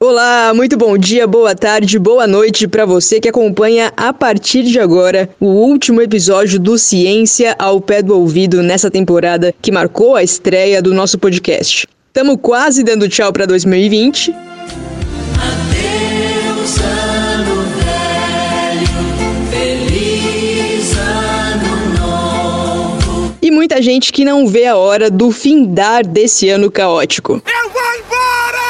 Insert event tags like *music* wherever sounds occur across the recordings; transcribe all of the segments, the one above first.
Olá, muito bom dia, boa tarde, boa noite para você que acompanha a partir de agora o último episódio do Ciência ao Pé do Ouvido nessa temporada que marcou a estreia do nosso podcast. Estamos quase dando tchau para 2020. Adeus, ano velho, feliz ano novo. E muita gente que não vê a hora do findar desse ano caótico. Eu vou embora!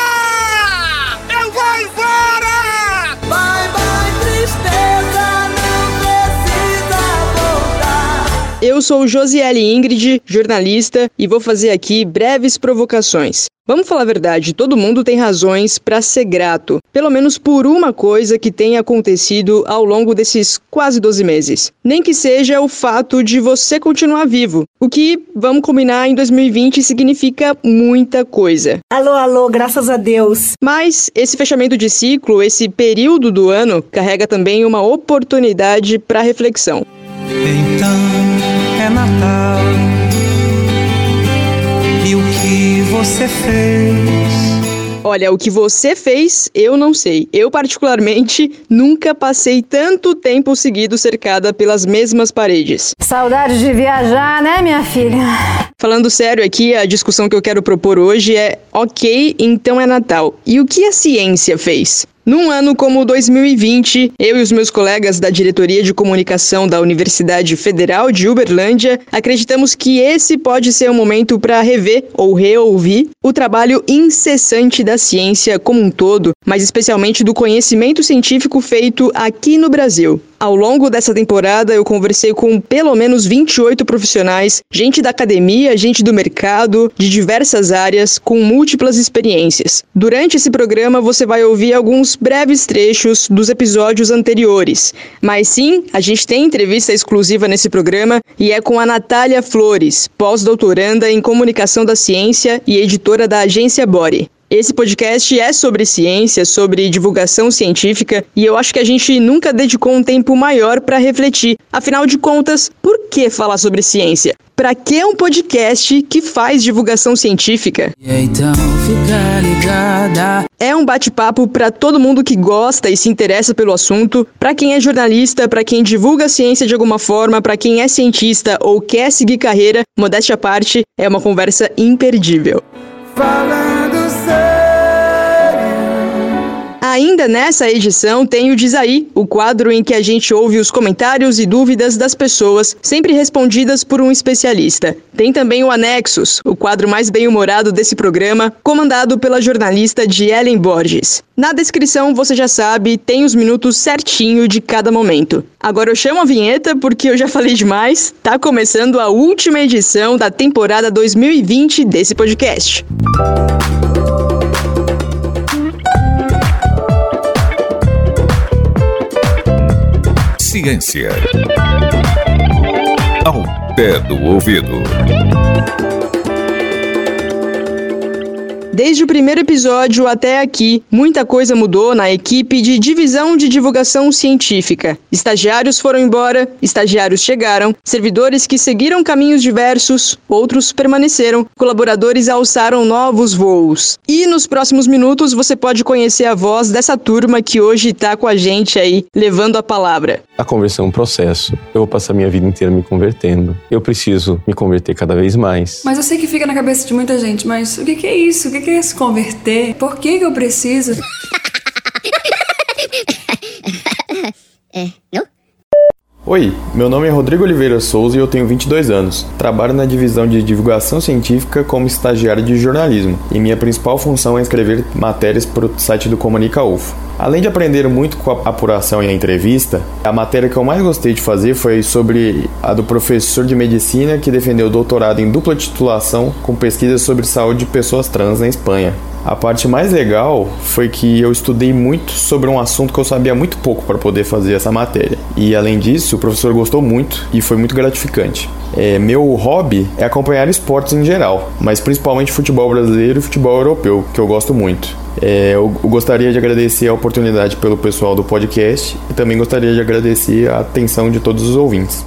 Eu sou Josiele Ingrid, jornalista, e vou fazer aqui breves provocações. Vamos falar a verdade, todo mundo tem razões para ser grato, pelo menos por uma coisa que tenha acontecido ao longo desses quase 12 meses. Nem que seja o fato de você continuar vivo, o que, vamos combinar, em 2020 significa muita coisa. Alô, alô, graças a Deus. Mas esse fechamento de ciclo, esse período do ano, carrega também uma oportunidade para reflexão. Então é Natal. E o que você fez? Olha, o que você fez, eu não sei. Eu, particularmente, nunca passei tanto tempo seguido cercada pelas mesmas paredes. Saudade de viajar, né, minha filha? Falando sério aqui, a discussão que eu quero propor hoje é: ok, então é Natal. E o que a ciência fez? Num ano como 2020, eu e os meus colegas da Diretoria de Comunicação da Universidade Federal de Uberlândia acreditamos que esse pode ser um momento para rever ou reouvir o trabalho incessante da ciência como um todo, mas especialmente do conhecimento científico feito aqui no Brasil. Ao longo dessa temporada, eu conversei com pelo menos 28 profissionais, gente da academia, gente do mercado, de diversas áreas, com múltiplas experiências. Durante esse programa, você vai ouvir alguns breves trechos dos episódios anteriores. Mas sim, a gente tem entrevista exclusiva nesse programa e é com a Natália Flores, pós-doutoranda em comunicação da ciência e editora da agência Body. Esse podcast é sobre ciência, sobre divulgação científica, e eu acho que a gente nunca dedicou um tempo maior para refletir. Afinal de contas, por que falar sobre ciência? Para que um podcast que faz divulgação científica? Então fica ligada. É um bate-papo para todo mundo que gosta e se interessa pelo assunto, para quem é jornalista, para quem divulga a ciência de alguma forma, para quem é cientista ou quer seguir carreira, modéstia à parte, é uma conversa imperdível. Falando Ainda nessa edição tem o Diz Aí, o quadro em que a gente ouve os comentários e dúvidas das pessoas, sempre respondidas por um especialista. Tem também o Anexos, o quadro mais bem-humorado desse programa, comandado pela jornalista de Ellen Borges. Na descrição, você já sabe, tem os minutos certinho de cada momento. Agora eu chamo a vinheta porque eu já falei demais. Tá começando a última edição da temporada 2020 desse podcast. Ciência. Ao pé do ouvido. Desde o primeiro episódio até aqui, muita coisa mudou na equipe de divisão de divulgação científica. Estagiários foram embora, estagiários chegaram, servidores que seguiram caminhos diversos, outros permaneceram, colaboradores alçaram novos voos. E nos próximos minutos você pode conhecer a voz dessa turma que hoje está com a gente aí, levando a palavra. A conversão é um processo. Eu vou passar minha vida inteira me convertendo. Eu preciso me converter cada vez mais. Mas eu sei que fica na cabeça de muita gente, mas o que, que é isso? O que, que é se converter? Por que, que eu preciso? Oi, meu nome é Rodrigo Oliveira Souza e eu tenho 22 anos. Trabalho na divisão de divulgação científica como estagiário de jornalismo e minha principal função é escrever matérias para o site do Comunica UFO. Além de aprender muito com a apuração e a entrevista, a matéria que eu mais gostei de fazer foi sobre a do professor de medicina que defendeu doutorado em dupla titulação com pesquisas sobre saúde de pessoas trans na Espanha. A parte mais legal foi que eu estudei muito sobre um assunto que eu sabia muito pouco para poder fazer essa matéria. E além disso, o professor gostou muito e foi muito gratificante. É, meu hobby é acompanhar esportes em geral, mas principalmente futebol brasileiro e futebol europeu, que eu gosto muito. É, eu gostaria de agradecer a oportunidade pelo pessoal do podcast e também gostaria de agradecer a atenção de todos os ouvintes.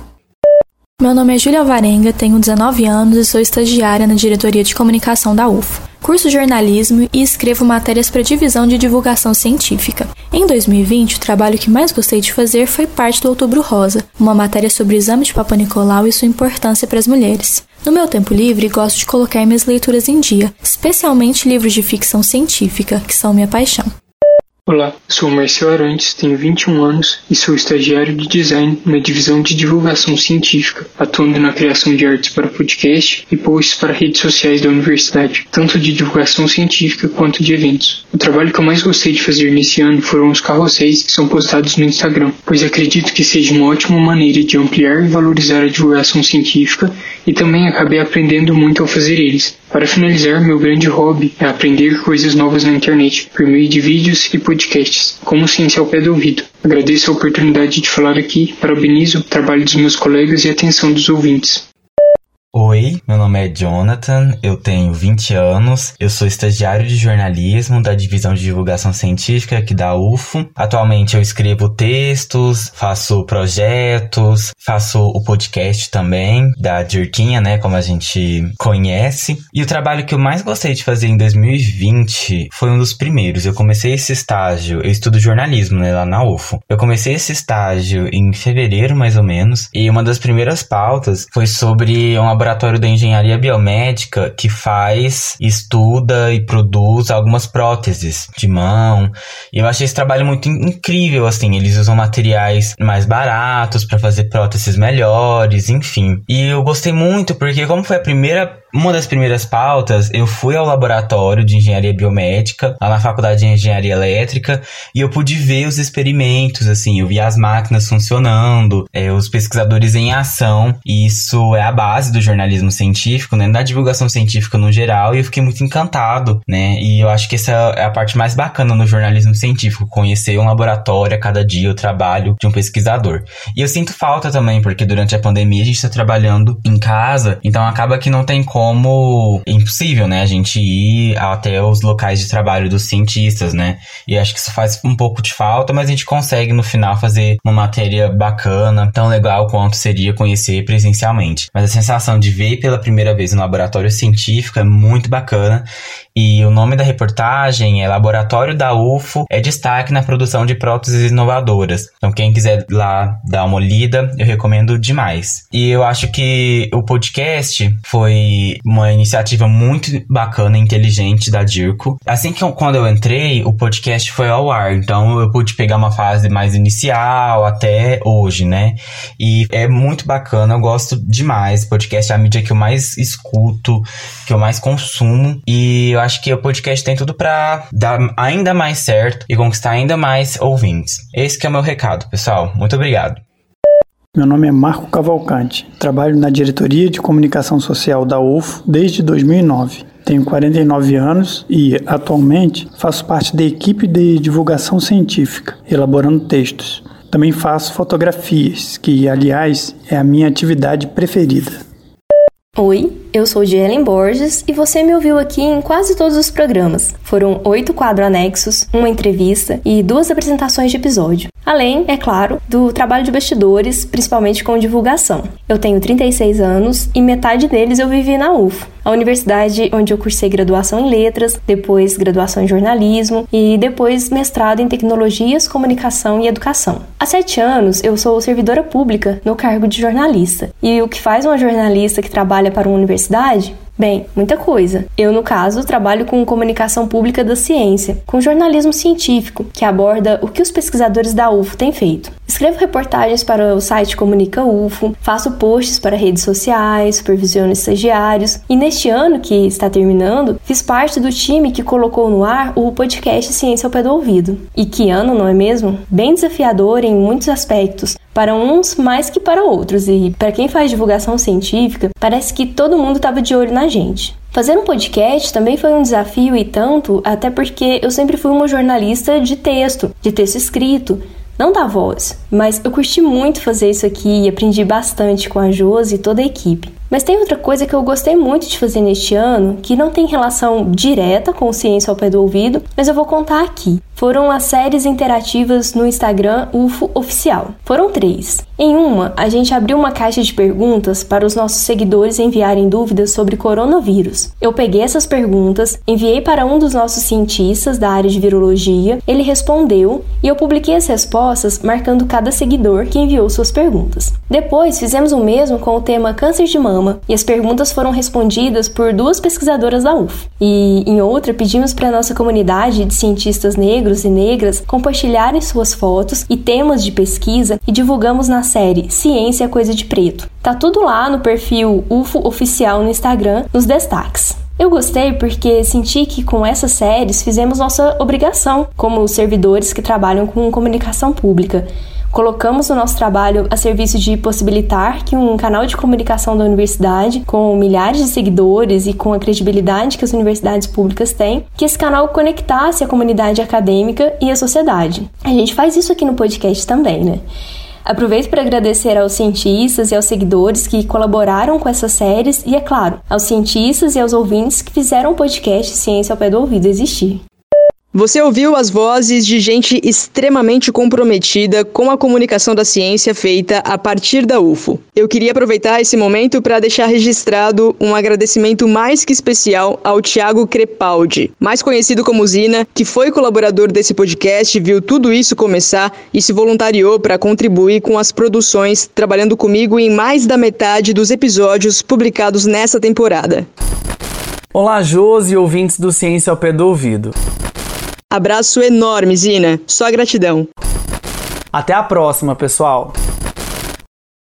Meu nome é Júlia Alvarenga, tenho 19 anos e sou estagiária na diretoria de comunicação da UFO. Curso jornalismo e escrevo matérias para divisão de divulgação científica. Em 2020, o trabalho que mais gostei de fazer foi parte do Outubro Rosa, uma matéria sobre o exame de Papa Nicolau e sua importância para as mulheres. No meu tempo livre, gosto de colocar minhas leituras em dia, especialmente livros de ficção científica, que são minha paixão. Olá, sou Marcel Arantes, tenho 21 anos e sou estagiário de design na divisão de divulgação científica, atuando na criação de artes para podcast e posts para redes sociais da universidade, tanto de divulgação científica quanto de eventos. O trabalho que eu mais gostei de fazer nesse ano foram os carrosséis que são postados no Instagram, pois acredito que seja uma ótima maneira de ampliar e valorizar a divulgação científica e também acabei aprendendo muito ao fazer eles. Para finalizar, meu grande hobby é aprender coisas novas na internet, por meio de vídeos e podcasts, como ciência ao pé do ouvido. Agradeço a oportunidade de falar aqui, parabenizo o trabalho dos meus colegas e a atenção dos ouvintes. Oi, meu nome é Jonathan, eu tenho 20 anos, eu sou estagiário de jornalismo da divisão de divulgação científica aqui da UFO. Atualmente eu escrevo textos, faço projetos, faço o podcast também da Dirquinha, né, como a gente conhece. E o trabalho que eu mais gostei de fazer em 2020 foi um dos primeiros. Eu comecei esse estágio, eu estudo jornalismo, né, lá na UFO. Eu comecei esse estágio em fevereiro, mais ou menos, e uma das primeiras pautas foi sobre um laboratório da engenharia biomédica que faz, estuda e produz algumas próteses de mão. E eu achei esse trabalho muito incrível, assim. Eles usam materiais mais baratos para fazer próteses melhores, enfim. E eu gostei muito porque, como foi a primeira uma das primeiras pautas, eu fui ao laboratório de engenharia biomédica, lá na faculdade de engenharia elétrica, e eu pude ver os experimentos, assim, eu vi as máquinas funcionando, é, os pesquisadores em ação, e isso é a base do jornalismo científico, né, da divulgação científica no geral, e eu fiquei muito encantado, né, e eu acho que essa é a parte mais bacana no jornalismo científico, conhecer um laboratório a cada dia, o trabalho de um pesquisador. E eu sinto falta também, porque durante a pandemia a gente está trabalhando em casa, então acaba que não tem como como impossível, né? A gente ir até os locais de trabalho dos cientistas, né? E acho que isso faz um pouco de falta, mas a gente consegue no final fazer uma matéria bacana, tão legal quanto seria conhecer presencialmente. Mas a sensação de ver pela primeira vez no laboratório científico é muito bacana. E o nome da reportagem é Laboratório da UFO, é destaque na produção de próteses inovadoras. Então, quem quiser lá dar uma lida, eu recomendo demais. E eu acho que o podcast foi uma iniciativa muito bacana e inteligente da Dirco. Assim que eu, quando eu entrei, o podcast foi ao ar, então eu pude pegar uma fase mais inicial até hoje, né? E é muito bacana, eu gosto demais. Podcast é a mídia que eu mais escuto, que eu mais consumo e eu acho que o podcast tem tudo para dar ainda mais certo e conquistar ainda mais ouvintes. Esse é o meu recado, pessoal. Muito obrigado. Meu nome é Marco Cavalcante. Trabalho na diretoria de comunicação social da UFO desde 2009. Tenho 49 anos e, atualmente, faço parte da equipe de divulgação científica, elaborando textos. Também faço fotografias, que, aliás, é a minha atividade preferida. Oi, eu sou de Ellen Borges e você me ouviu aqui em quase todos os programas. Foram oito quadros anexos, uma entrevista e duas apresentações de episódio. Além, é claro, do trabalho de bastidores, principalmente com divulgação. Eu tenho 36 anos e metade deles eu vivi na UFO, a universidade onde eu cursei graduação em letras, depois graduação em jornalismo e depois mestrado em tecnologias, comunicação e educação. Há sete anos eu sou servidora pública no cargo de jornalista. E o que faz uma jornalista que trabalha para uma universidade? Bem, muita coisa. Eu, no caso, trabalho com comunicação pública da ciência, com jornalismo científico, que aborda o que os pesquisadores da UFO têm feito. Escrevo reportagens para o site Comunica UFO, faço posts para redes sociais, supervisiono estagiários e neste ano que está terminando, fiz parte do time que colocou no ar o podcast Ciência ao Pé do Ouvido. E que ano, não é mesmo? Bem desafiador em muitos aspectos, para uns mais que para outros, e para quem faz divulgação científica, parece que todo mundo estava de olho na gente. Fazer um podcast também foi um desafio e tanto, até porque eu sempre fui uma jornalista de texto, de texto escrito, não da voz, mas eu curti muito fazer isso aqui e aprendi bastante com a Josi e toda a equipe. Mas tem outra coisa que eu gostei muito de fazer neste ano, que não tem relação direta com ciência ao pé do ouvido, mas eu vou contar aqui. foram as séries interativas no Instagram UFO Oficial. Foram três. Em uma, a gente abriu uma caixa de perguntas para os nossos seguidores enviarem dúvidas sobre coronavírus. Eu peguei essas perguntas, enviei para um dos nossos cientistas da área de virologia, ele respondeu e eu publiquei as respostas marcando cada seguidor que enviou suas perguntas. Depois, fizemos o mesmo com o tema câncer de mama e as perguntas foram respondidas por duas pesquisadoras da UF. E em outra, pedimos para a nossa comunidade de cientistas negros e negras compartilharem suas fotos e temas de pesquisa e divulgamos na série Ciência é Coisa de Preto. Tá tudo lá no perfil UFO Oficial no Instagram, nos destaques. Eu gostei porque senti que com essas séries fizemos nossa obrigação como servidores que trabalham com comunicação pública. Colocamos o nosso trabalho a serviço de possibilitar que um canal de comunicação da universidade, com milhares de seguidores e com a credibilidade que as universidades públicas têm, que esse canal conectasse a comunidade acadêmica e a sociedade. A gente faz isso aqui no podcast também, né? Aproveito para agradecer aos cientistas e aos seguidores que colaboraram com essas séries e, é claro, aos cientistas e aos ouvintes que fizeram o podcast Ciência ao Pé do Ouvido existir. Você ouviu as vozes de gente extremamente comprometida com a comunicação da ciência feita a partir da UFO. Eu queria aproveitar esse momento para deixar registrado um agradecimento mais que especial ao Tiago Crepaldi, mais conhecido como Zina, que foi colaborador desse podcast, viu tudo isso começar e se voluntariou para contribuir com as produções, trabalhando comigo em mais da metade dos episódios publicados nessa temporada. Olá, Josi ouvintes do Ciência ao Pé do Ouvido. Abraço enorme, Zina. Só gratidão. Até a próxima, pessoal.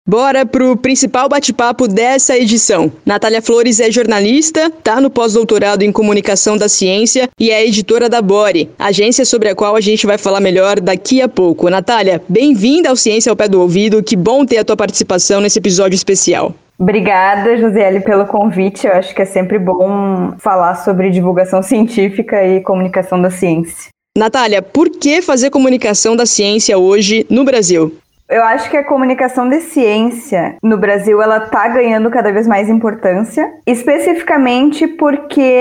Bora pro principal bate-papo dessa edição. Natália Flores é jornalista, tá no pós-doutorado em comunicação da ciência e é editora da Bore, agência sobre a qual a gente vai falar melhor daqui a pouco. Natália, bem-vinda ao Ciência ao Pé do Ouvido. Que bom ter a tua participação nesse episódio especial. Obrigada, Josiele, pelo convite. Eu acho que é sempre bom falar sobre divulgação científica e comunicação da ciência. Natália, por que fazer comunicação da ciência hoje no Brasil? Eu acho que a comunicação de ciência no Brasil ela tá ganhando cada vez mais importância, especificamente porque,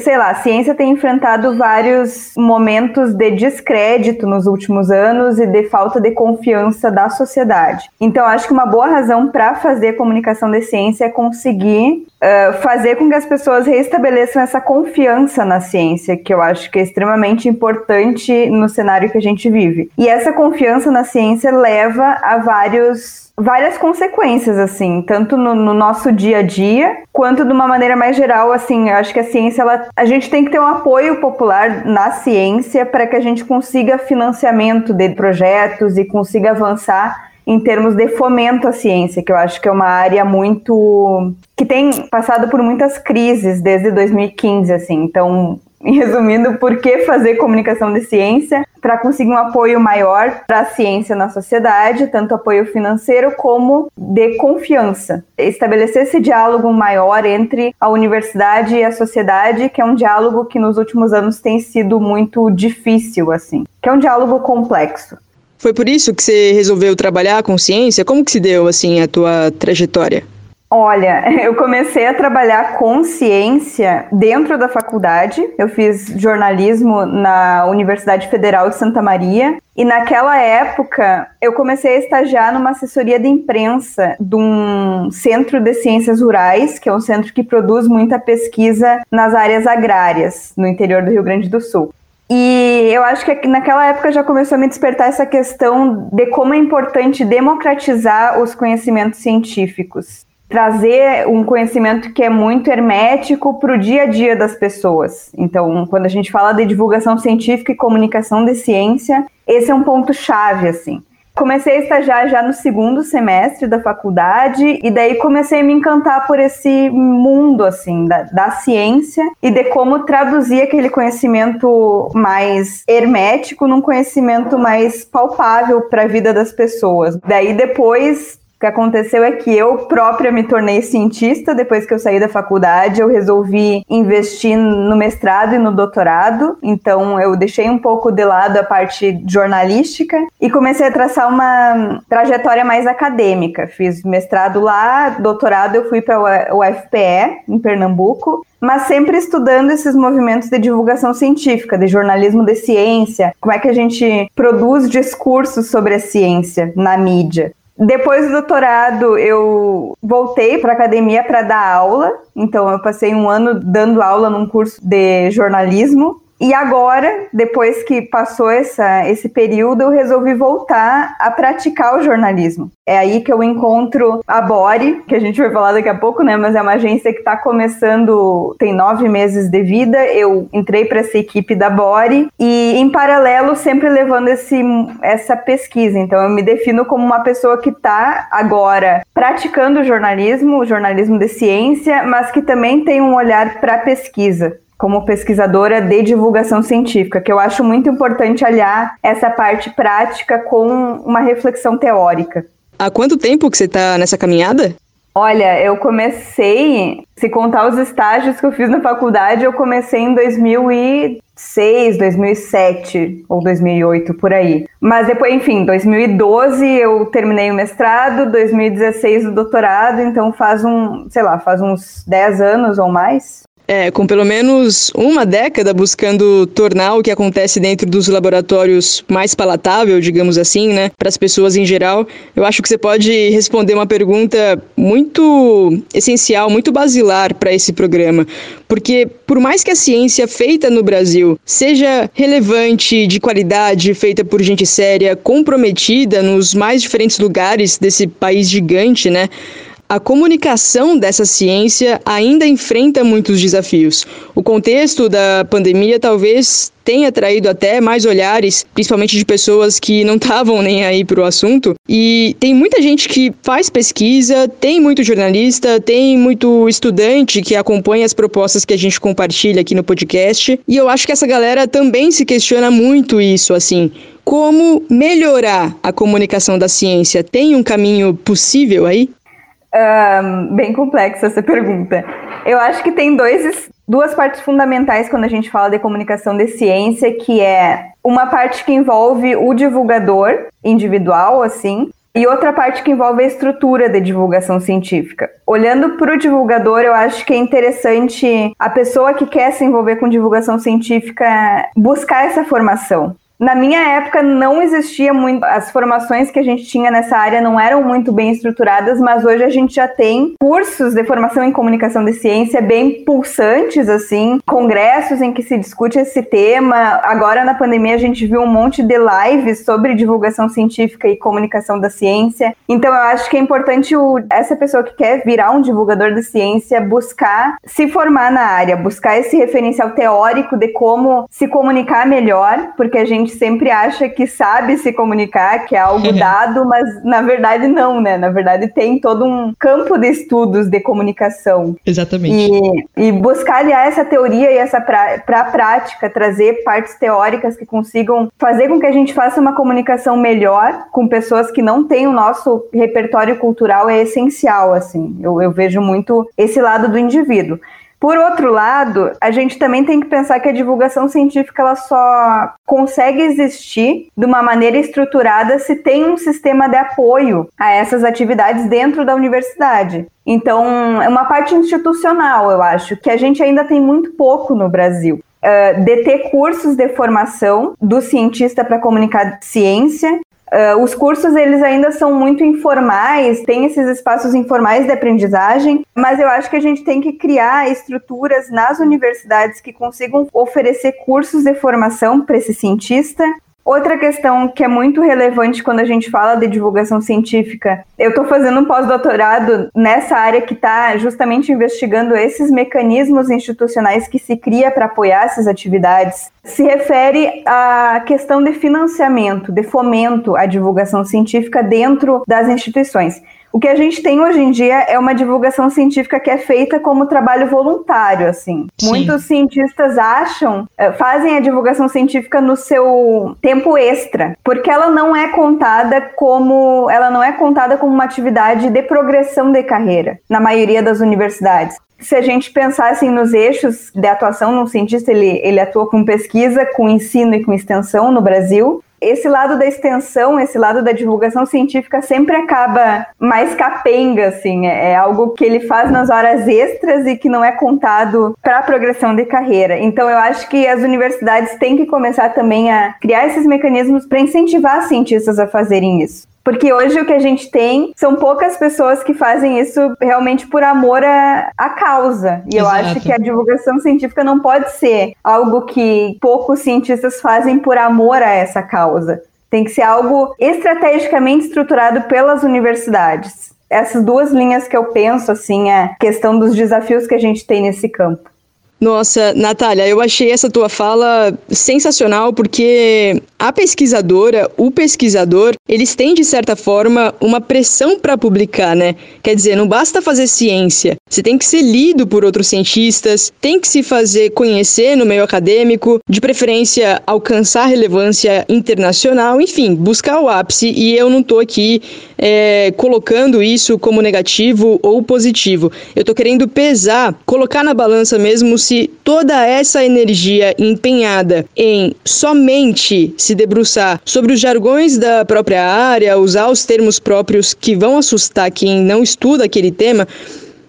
sei lá, a ciência tem enfrentado vários momentos de descrédito nos últimos anos e de falta de confiança da sociedade. Então, acho que uma boa razão para fazer comunicação de ciência é conseguir uh, fazer com que as pessoas restabeleçam essa confiança na ciência, que eu acho que é extremamente importante no cenário que a gente vive. E essa confiança na ciência leva leva a vários várias consequências, assim, tanto no, no, nosso dia a dia, quanto de uma maneira mais geral, assim, eu acho que a ciência, ela, a gente tem que ter um apoio popular na ciência para que a gente consiga financiamento de projetos e consiga avançar em termos de fomento à ciência, que eu acho que é uma área muito que tem passado por muitas crises desde 2015, assim. Então, *laughs* resumindo, por que fazer comunicação de ciência? Para conseguir um apoio maior para a ciência na sociedade, tanto apoio financeiro como de confiança. Estabelecer esse diálogo maior entre a universidade e a sociedade, que é um diálogo que nos últimos anos tem sido muito difícil, assim, que é um diálogo complexo. Foi por isso que você resolveu trabalhar com ciência? Como que se deu assim a tua trajetória? Olha, *laughs* eu comecei a trabalhar com ciência dentro da faculdade. Eu fiz jornalismo na Universidade Federal de Santa Maria. E naquela época, eu comecei a estagiar numa assessoria de imprensa de um centro de ciências rurais, que é um centro que produz muita pesquisa nas áreas agrárias, no interior do Rio Grande do Sul. E eu acho que naquela época já começou a me despertar essa questão de como é importante democratizar os conhecimentos científicos trazer um conhecimento que é muito hermético para o dia a dia das pessoas. Então, quando a gente fala de divulgação científica e comunicação de ciência, esse é um ponto chave assim. Comecei a estagiar já no segundo semestre da faculdade e daí comecei a me encantar por esse mundo assim da, da ciência e de como traduzir aquele conhecimento mais hermético num conhecimento mais palpável para a vida das pessoas. Daí depois que aconteceu é que eu própria me tornei cientista depois que eu saí da faculdade. Eu resolvi investir no mestrado e no doutorado. Então eu deixei um pouco de lado a parte jornalística e comecei a traçar uma trajetória mais acadêmica. Fiz mestrado lá, doutorado eu fui para o UFPE, em Pernambuco mas sempre estudando esses movimentos de divulgação científica, de jornalismo de ciência, como é que a gente produz discursos sobre a ciência na mídia. Depois do doutorado, eu voltei para a academia para dar aula. Então, eu passei um ano dando aula num curso de jornalismo. E agora, depois que passou essa, esse período, eu resolvi voltar a praticar o jornalismo. É aí que eu encontro a Bore, que a gente vai falar daqui a pouco, né? Mas é uma agência que está começando, tem nove meses de vida. Eu entrei para essa equipe da Bore e, em paralelo, sempre levando esse, essa pesquisa. Então, eu me defino como uma pessoa que está agora praticando jornalismo, jornalismo de ciência, mas que também tem um olhar para pesquisa como pesquisadora de divulgação científica, que eu acho muito importante aliar essa parte prática com uma reflexão teórica. Há quanto tempo que você está nessa caminhada? Olha, eu comecei, se contar os estágios que eu fiz na faculdade, eu comecei em 2006, 2007 ou 2008 por aí. Mas depois, enfim, 2012 eu terminei o mestrado, 2016 o doutorado, então faz um, sei lá, faz uns 10 anos ou mais. É, com pelo menos uma década buscando tornar o que acontece dentro dos laboratórios mais palatável, digamos assim, né, para as pessoas em geral, eu acho que você pode responder uma pergunta muito essencial, muito basilar para esse programa. Porque, por mais que a ciência feita no Brasil seja relevante, de qualidade, feita por gente séria, comprometida nos mais diferentes lugares desse país gigante, né? A comunicação dessa ciência ainda enfrenta muitos desafios. O contexto da pandemia talvez tenha atraído até mais olhares, principalmente de pessoas que não estavam nem aí para o assunto. E tem muita gente que faz pesquisa, tem muito jornalista, tem muito estudante que acompanha as propostas que a gente compartilha aqui no podcast. E eu acho que essa galera também se questiona muito isso, assim. Como melhorar a comunicação da ciência? Tem um caminho possível aí? Um, bem complexa essa pergunta. Eu acho que tem dois, duas partes fundamentais quando a gente fala de comunicação de ciência, que é uma parte que envolve o divulgador individual, assim, e outra parte que envolve a estrutura de divulgação científica. Olhando para o divulgador, eu acho que é interessante a pessoa que quer se envolver com divulgação científica buscar essa formação. Na minha época não existia muito, as formações que a gente tinha nessa área não eram muito bem estruturadas, mas hoje a gente já tem cursos de formação em comunicação de ciência bem pulsantes, assim, congressos em que se discute esse tema. Agora na pandemia a gente viu um monte de lives sobre divulgação científica e comunicação da ciência. Então eu acho que é importante o, essa pessoa que quer virar um divulgador de ciência buscar se formar na área, buscar esse referencial teórico de como se comunicar melhor, porque a gente gente sempre acha que sabe se comunicar, que é algo *laughs* dado, mas na verdade não, né? Na verdade tem todo um campo de estudos de comunicação. Exatamente. E, e buscar aliar essa teoria e essa para a prática, trazer partes teóricas que consigam fazer com que a gente faça uma comunicação melhor com pessoas que não têm o nosso repertório cultural é essencial, assim. Eu, eu vejo muito esse lado do indivíduo. Por outro lado, a gente também tem que pensar que a divulgação científica ela só consegue existir de uma maneira estruturada se tem um sistema de apoio a essas atividades dentro da universidade. Então, é uma parte institucional, eu acho, que a gente ainda tem muito pouco no Brasil. Uh, de ter cursos de formação do cientista para comunicar ciência Uh, os cursos eles ainda são muito informais, tem esses espaços informais de aprendizagem, mas eu acho que a gente tem que criar estruturas nas universidades que consigam oferecer cursos de formação para esse cientista Outra questão que é muito relevante quando a gente fala de divulgação científica, eu estou fazendo um pós-doutorado nessa área que está justamente investigando esses mecanismos institucionais que se cria para apoiar essas atividades. Se refere à questão de financiamento, de fomento à divulgação científica dentro das instituições. O que a gente tem hoje em dia é uma divulgação científica que é feita como trabalho voluntário, assim. Sim. Muitos cientistas acham, eh, fazem a divulgação científica no seu tempo extra, porque ela não é contada como, ela não é contada como uma atividade de progressão de carreira na maioria das universidades. Se a gente pensar assim, nos eixos de atuação, um cientista ele, ele atua com pesquisa, com ensino e com extensão no Brasil, esse lado da extensão, esse lado da divulgação científica sempre acaba mais capenga, assim, é, é algo que ele faz nas horas extras e que não é contado para a progressão de carreira. Então eu acho que as universidades têm que começar também a criar esses mecanismos para incentivar cientistas a fazerem isso. Porque hoje o que a gente tem são poucas pessoas que fazem isso realmente por amor à, à causa. E eu Exato. acho que a divulgação científica não pode ser algo que poucos cientistas fazem por amor a essa causa. Tem que ser algo estrategicamente estruturado pelas universidades. Essas duas linhas que eu penso, assim, é a questão dos desafios que a gente tem nesse campo. Nossa, Natália, eu achei essa tua fala sensacional porque a pesquisadora, o pesquisador, eles têm de certa forma uma pressão para publicar, né? Quer dizer, não basta fazer ciência, você tem que ser lido por outros cientistas, tem que se fazer conhecer no meio acadêmico, de preferência alcançar relevância internacional, enfim, buscar o ápice. E eu não tô aqui é, colocando isso como negativo ou positivo. Eu tô querendo pesar, colocar na balança mesmo se toda essa energia empenhada em somente se debruçar sobre os jargões da própria área, usar os termos próprios que vão assustar quem não estuda aquele tema,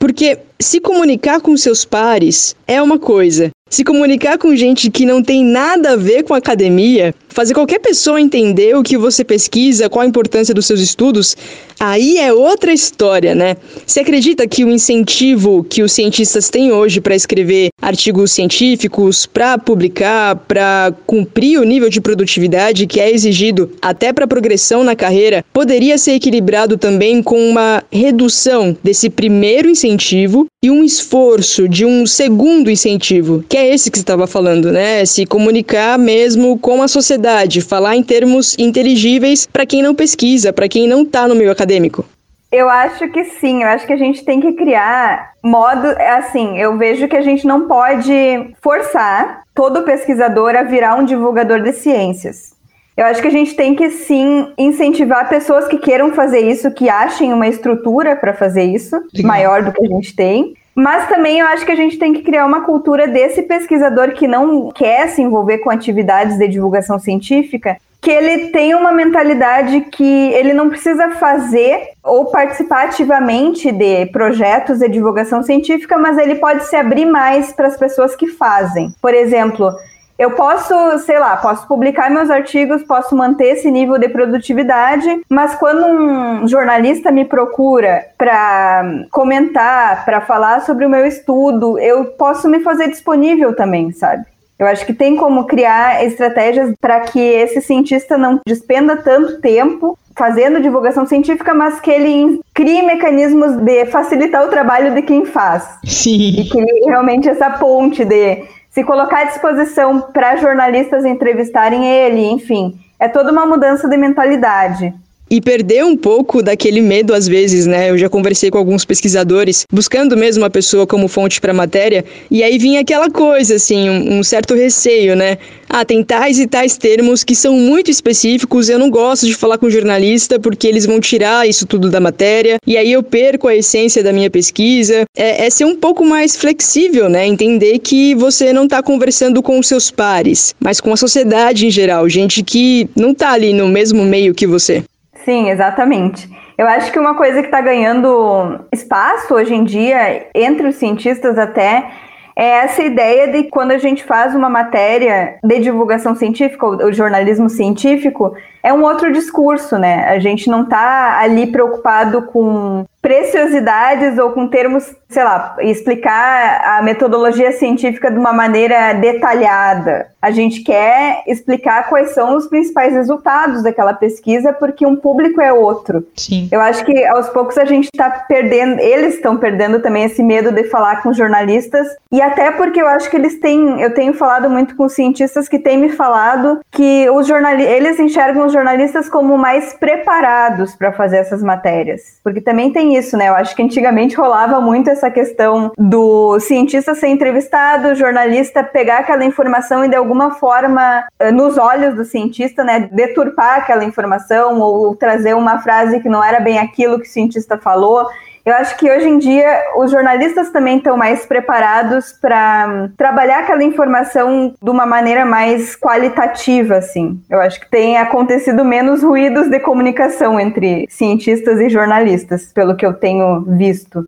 porque se comunicar com seus pares é uma coisa. Se comunicar com gente que não tem nada a ver com academia, fazer qualquer pessoa entender o que você pesquisa, qual a importância dos seus estudos, aí é outra história, né? Você acredita que o incentivo que os cientistas têm hoje para escrever artigos científicos, para publicar, para cumprir o nível de produtividade que é exigido até para progressão na carreira, poderia ser equilibrado também com uma redução desse primeiro incentivo e um esforço de um segundo incentivo, que é esse que você estava falando, né? Se comunicar mesmo com a sociedade, falar em termos inteligíveis para quem não pesquisa, para quem não está no meio acadêmico. Eu acho que sim, eu acho que a gente tem que criar modo, assim, eu vejo que a gente não pode forçar todo pesquisador a virar um divulgador de ciências. Eu acho que a gente tem que sim incentivar pessoas que queiram fazer isso, que achem uma estrutura para fazer isso, Legal. maior do que a gente tem. Mas também eu acho que a gente tem que criar uma cultura desse pesquisador que não quer se envolver com atividades de divulgação científica, que ele tenha uma mentalidade que ele não precisa fazer ou participar ativamente de projetos de divulgação científica, mas ele pode se abrir mais para as pessoas que fazem. Por exemplo, eu posso, sei lá, posso publicar meus artigos, posso manter esse nível de produtividade, mas quando um jornalista me procura para comentar, para falar sobre o meu estudo, eu posso me fazer disponível também, sabe? Eu acho que tem como criar estratégias para que esse cientista não despenda tanto tempo fazendo divulgação científica, mas que ele crie mecanismos de facilitar o trabalho de quem faz. Sim. E crie realmente essa ponte de se colocar à disposição para jornalistas entrevistarem ele, enfim. É toda uma mudança de mentalidade. E perder um pouco daquele medo às vezes, né? Eu já conversei com alguns pesquisadores, buscando mesmo a pessoa como fonte para matéria, e aí vinha aquela coisa, assim, um, um, certo receio, né? Ah, tem tais e tais termos que são muito específicos, eu não gosto de falar com jornalista porque eles vão tirar isso tudo da matéria, e aí eu perco a essência da minha pesquisa. É, é ser um pouco mais flexível, né? Entender que você não está conversando com os seus pares, mas com a sociedade em geral, gente que não está ali no mesmo meio que você. Sim, exatamente. Eu acho que uma coisa que está ganhando espaço hoje em dia, entre os cientistas até, é essa ideia de quando a gente faz uma matéria de divulgação científica, o jornalismo científico, é um outro discurso, né? A gente não está ali preocupado com preciosidades ou com termos, sei lá, explicar a metodologia científica de uma maneira detalhada. A gente quer explicar quais são os principais resultados daquela pesquisa, porque um público é outro. Sim. Eu acho que aos poucos a gente está perdendo, eles estão perdendo também esse medo de falar com jornalistas, e até porque eu acho que eles têm, eu tenho falado muito com cientistas que têm me falado que os jornalistas, eles enxergam os jornalistas como mais preparados para fazer essas matérias. Porque também tem isso, né? Eu acho que antigamente rolava muito essa questão do cientista ser entrevistado, jornalista pegar aquela informação e de alguma forma, eh, nos olhos do cientista, né, deturpar aquela informação ou trazer uma frase que não era bem aquilo que o cientista falou. Eu acho que hoje em dia os jornalistas também estão mais preparados para trabalhar aquela informação de uma maneira mais qualitativa, assim. Eu acho que tem acontecido menos ruídos de comunicação entre cientistas e jornalistas, pelo que eu tenho visto.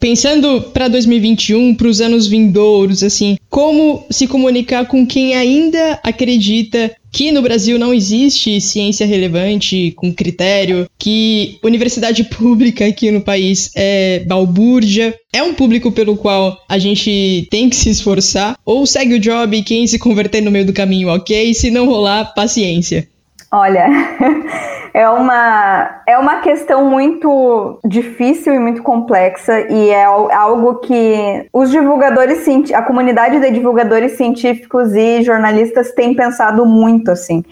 Pensando para 2021, para os anos vindouros, assim, como se comunicar com quem ainda acredita que no Brasil não existe ciência relevante com critério, que universidade *laughs* pública aqui no país é balbúrdia, é um público pelo qual a gente tem que se esforçar, ou segue o job e quem se converter no meio do caminho, ok? Se não rolar, paciência. Olha, *laughs* é uma, é uma questão muito difícil e muito complexa, e é algo que os divulgadores, a comunidade de divulgadores científicos e jornalistas tem pensado muito, assim,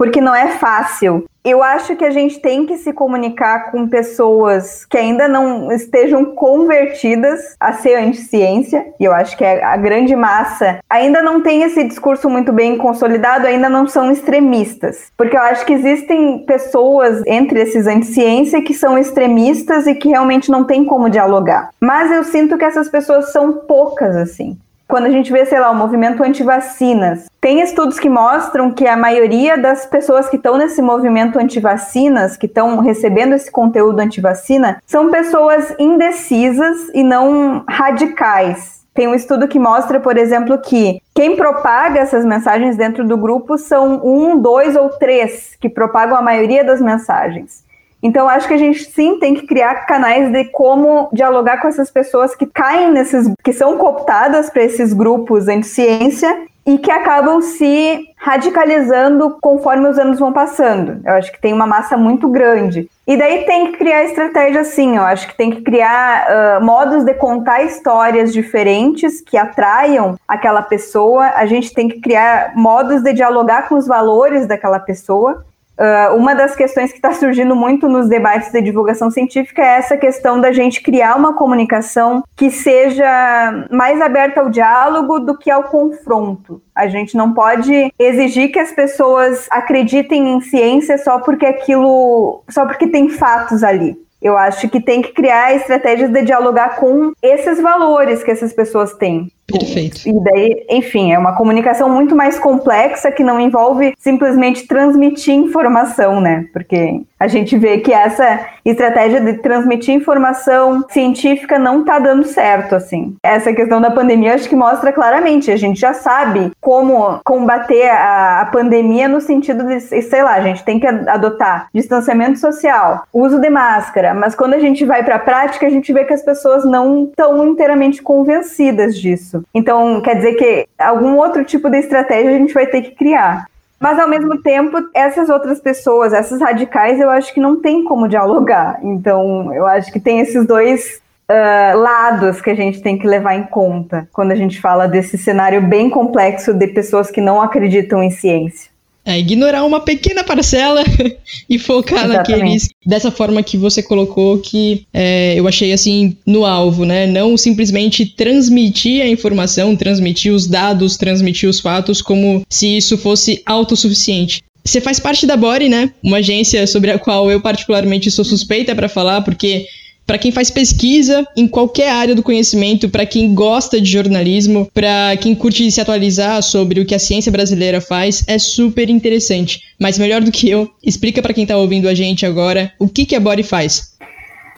porque não é fácil. Eu acho que a gente tem que se comunicar com pessoas que ainda não estejam convertidas a ser anti-ciência, e eu acho que a grande massa ainda não tem esse discurso muito bem consolidado, ainda não são extremistas. Porque eu acho que existem pessoas entre esses anti-ciência que são extremistas e que realmente não tem como dialogar. Mas eu sinto que essas pessoas são poucas, assim quando a gente vê, sei lá, o movimento anti-vacinas, tem estudos que mostram que a maioria das pessoas que estão nesse movimento anti-vacinas, que estão recebendo esse conteúdo anti-vacina, são pessoas indecisas e não radicais. Tem um estudo que mostra, por exemplo, que quem propaga essas mensagens dentro do grupo são um, dois ou três que propagam a maioria das mensagens. Então, acho que a gente sim tem que criar canais de como dialogar com essas pessoas que caem nesses, que são cooptadas para esses grupos anti-ciência e que acabam se radicalizando conforme os anos vão passando. Eu acho que tem uma massa muito grande. E daí tem que criar estratégia assim, eu acho que tem que criar uh, modos de contar histórias diferentes que atraiam aquela pessoa. A gente tem que criar modos de dialogar com os valores daquela pessoa. Uh, uma das questões que está surgindo muito nos debates de divulgação científica é essa questão da gente criar uma comunicação que seja mais aberta ao diálogo do que ao confronto. A gente não pode exigir que as pessoas acreditem em ciência só porque aquilo, só porque tem fatos ali. Eu acho que tem que criar estratégias de dialogar com esses valores que essas pessoas têm. Perfeito. E daí, enfim, é uma comunicação muito mais complexa que não envolve simplesmente transmitir informação, né? Porque a gente vê que essa estratégia de transmitir informação científica não tá dando certo, assim. Essa questão da pandemia acho que mostra claramente. A gente já sabe como combater a, a pandemia no sentido de, sei lá, a gente tem que adotar distanciamento social, uso de máscara, mas quando a gente vai para a prática, a gente vê que as pessoas não estão inteiramente convencidas disso. Então, quer dizer que algum outro tipo de estratégia a gente vai ter que criar. Mas, ao mesmo tempo, essas outras pessoas, essas radicais, eu acho que não tem como dialogar. Então, eu acho que tem esses dois uh, lados que a gente tem que levar em conta quando a gente fala desse cenário bem complexo de pessoas que não acreditam em ciência. É, ignorar uma pequena parcela *laughs* e focar Exatamente. naqueles dessa forma que você colocou que é, eu achei assim no alvo, né? Não simplesmente transmitir a informação, transmitir os dados, transmitir os fatos como se isso fosse autossuficiente. Você faz parte da Body, né? Uma agência sobre a qual eu particularmente sou suspeita para falar, porque para quem faz pesquisa em qualquer área do conhecimento, para quem gosta de jornalismo, para quem curte se atualizar sobre o que a ciência brasileira faz, é super interessante. Mas melhor do que eu, explica para quem está ouvindo a gente agora o que, que a Body faz.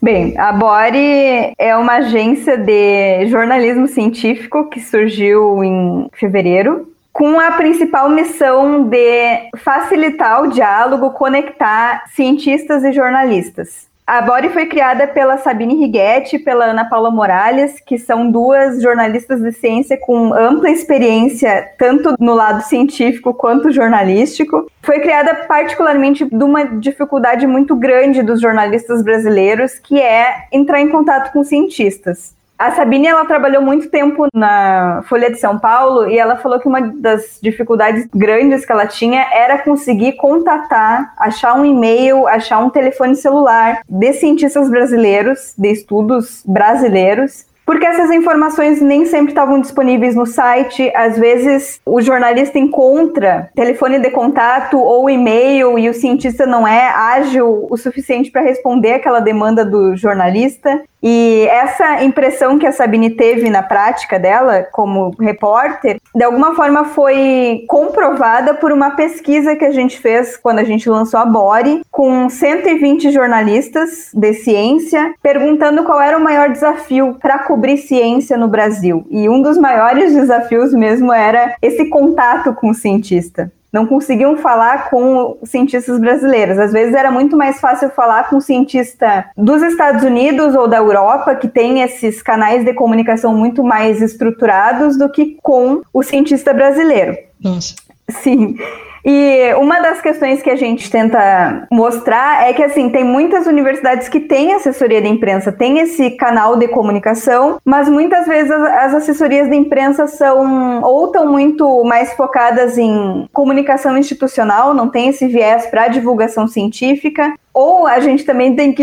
Bem, a Body é uma agência de jornalismo científico que surgiu em fevereiro, com a principal missão de facilitar o diálogo, conectar cientistas e jornalistas. A Body foi criada pela Sabine Righetti e pela Ana Paula Morales, que são duas jornalistas de ciência com ampla experiência, tanto no lado científico quanto jornalístico. Foi criada particularmente de uma dificuldade muito grande dos jornalistas brasileiros, que é entrar em contato com cientistas. A Sabine ela trabalhou muito tempo na Folha de São Paulo e ela falou que uma das dificuldades grandes que ela tinha era conseguir contatar, achar um e-mail, achar um telefone celular de cientistas brasileiros, de estudos brasileiros, porque essas informações nem sempre estavam disponíveis no site. Às vezes, o jornalista encontra telefone de contato ou e-mail e o cientista não é ágil o suficiente para responder aquela demanda do jornalista. E essa impressão que a Sabine teve na prática dela como repórter, de alguma forma foi comprovada por uma pesquisa que a gente fez quando a gente lançou a Bore, com 120 jornalistas de ciência, perguntando qual era o maior desafio para cobrir ciência no Brasil. E um dos maiores desafios mesmo era esse contato com o cientista não conseguiam falar com cientistas brasileiros. Às vezes era muito mais fácil falar com um cientista dos Estados Unidos ou da Europa, que tem esses canais de comunicação muito mais estruturados, do que com o cientista brasileiro. Nossa. Sim. E uma das questões que a gente tenta mostrar é que assim, tem muitas universidades que têm assessoria de imprensa, tem esse canal de comunicação, mas muitas vezes as assessorias de imprensa são ou estão muito mais focadas em comunicação institucional, não tem esse viés para divulgação científica, ou a gente também tem que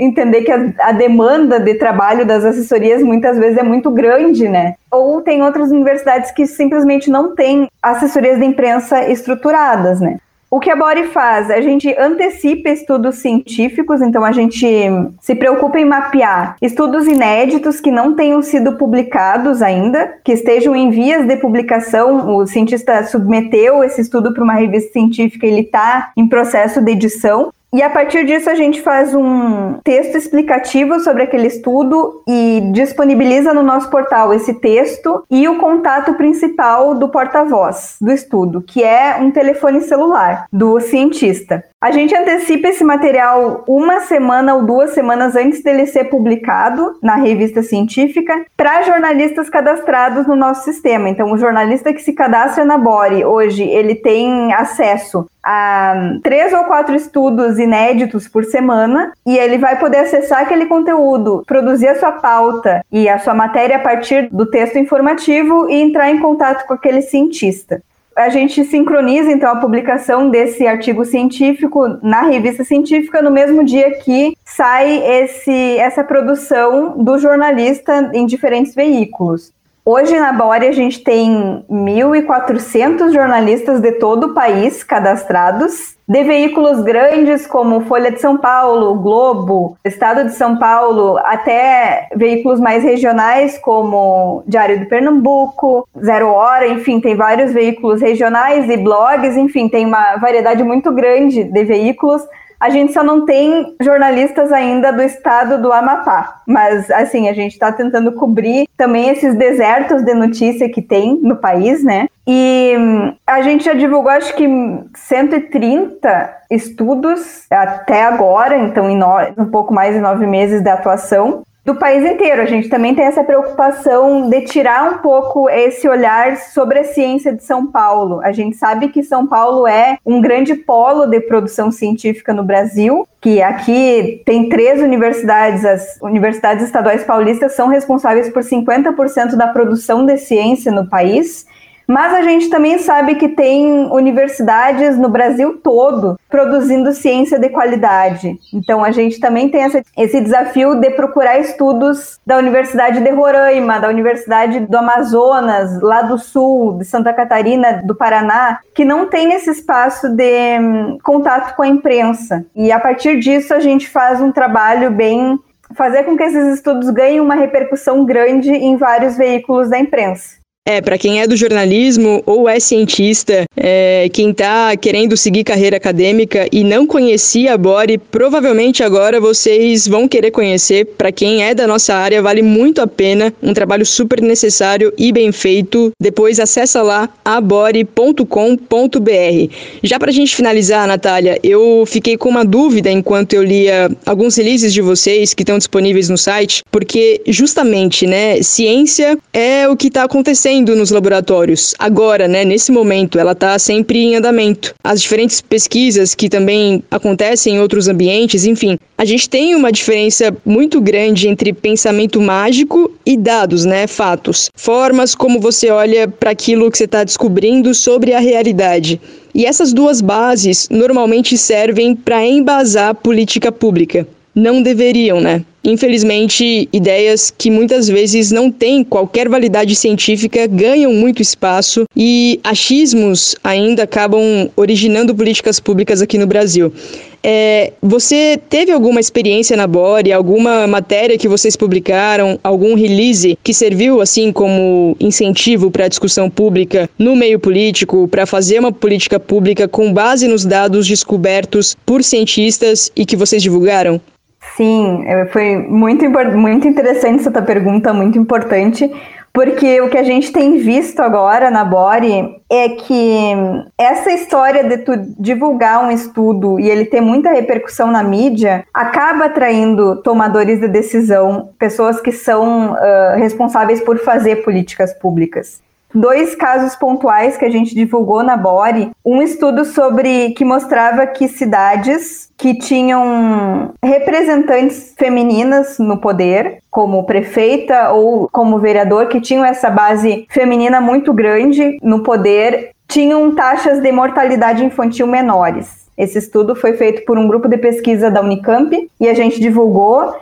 entender que a, a, demanda de trabalho das assessorias muitas vezes é muito grande, né? Ou tem outras universidades que simplesmente não têm assessorias de imprensa estruturadas, né? O que a Bori faz? A gente antecipa estudos científicos, então a gente se preocupa em mapear estudos inéditos que não tenham sido publicados ainda, que estejam em vias de publicação. O cientista submeteu esse estudo para uma revista científica, ele está em processo de edição. E a partir disso a gente faz um texto explicativo sobre aquele estudo e disponibiliza no nosso portal esse texto e o contato principal do porta-voz do estudo, que é um telefone celular do cientista. A gente antecipa esse material uma semana ou duas semanas antes dele ser publicado na revista científica para jornalistas cadastrados no nosso sistema. Então, o jornalista que se cadastra na Bore hoje, ele tem acesso a três ou quatro estudos inéditos por semana e ele vai poder acessar aquele conteúdo, produzir a sua pauta e a sua matéria a partir do texto informativo e entrar em contato com aquele cientista a gente sincroniza então a publicação desse artigo científico na revista científica no mesmo dia que sai esse, essa produção do jornalista em diferentes veículos. Hoje na Bore a gente tem 1.400 jornalistas de todo o país cadastrados, de veículos grandes como Folha de São Paulo, Globo, Estado de São Paulo, até veículos mais regionais como Diário de Pernambuco, Zero Hora, enfim, tem vários veículos regionais e blogs, enfim, tem uma variedade muito grande de veículos a gente só não tem jornalistas ainda do estado do Amapá, mas assim, a gente está tentando cobrir também esses desertos de notícia que tem no país, né? E hum, a gente já divulgou acho que 130 estudos até agora, então em no, um pouco mais de nove meses de atuação do país inteiro. A gente também tem essa preocupação de tirar um pouco esse olhar sobre a ciência de São Paulo. A gente sabe que São Paulo é um grande polo de produção científica no Brasil, que aqui tem três universidades, as universidades estaduais paulistas são responsáveis por 50% da produção de ciência no país. Mas a gente também sabe que tem universidades no Brasil todo produzindo ciência de qualidade. Então a gente também tem essa, esse desafio de procurar estudos da Universidade de Roraima, da Universidade do Amazonas, lá do Sul, de Santa Catarina, do Paraná, que não tem esse espaço de hum, contato com a imprensa. E a partir disso a gente faz um trabalho bem fazer com que esses estudos ganhem uma repercussão grande em vários veículos da imprensa. É, para quem é do jornalismo ou é cientista, é, quem tá querendo seguir carreira acadêmica e não conhecia a Bore, provavelmente agora vocês vão querer conhecer. Para quem é da nossa área, vale muito a pena. Um trabalho super necessário e bem feito. Depois acessa lá abore.com.br. Já pra gente finalizar, Natália, eu fiquei com uma dúvida enquanto eu lia alguns releases de vocês que estão disponíveis no site, porque justamente, né, ciência é o que está acontecendo nos laboratórios. Agora, né, nesse momento, ela está sempre em andamento. As diferentes pesquisas que também acontecem em outros ambientes, enfim, a gente tem uma diferença muito grande entre pensamento mágico e dados, né, fatos, formas como você olha para aquilo que você está descobrindo sobre a realidade. E essas duas bases normalmente servem para embasar política pública. Não deveriam, né? Infelizmente, ideias que muitas vezes não têm qualquer validade científica ganham muito espaço e achismos ainda acabam originando políticas públicas aqui no Brasil. É, você teve alguma experiência na Bore, alguma matéria que vocês publicaram, algum release que serviu assim como incentivo para a discussão pública no meio político, para fazer uma política pública com base nos dados descobertos por cientistas e que vocês divulgaram? Sim, foi muito, muito interessante essa pergunta, muito importante, porque o que a gente tem visto agora na Bore é que essa história de tu divulgar um estudo e ele ter muita repercussão na mídia acaba atraindo tomadores de decisão, pessoas que são uh, responsáveis por fazer políticas públicas dois casos pontuais que a gente divulgou na Bore. Um estudo sobre que mostrava que cidades que tinham representantes femininas no poder, como prefeita ou como vereador, que tinham essa base feminina muito grande no poder, tinham taxas de mortalidade infantil menores. Esse estudo foi feito por um grupo de pesquisa da Unicamp e a gente divulgou.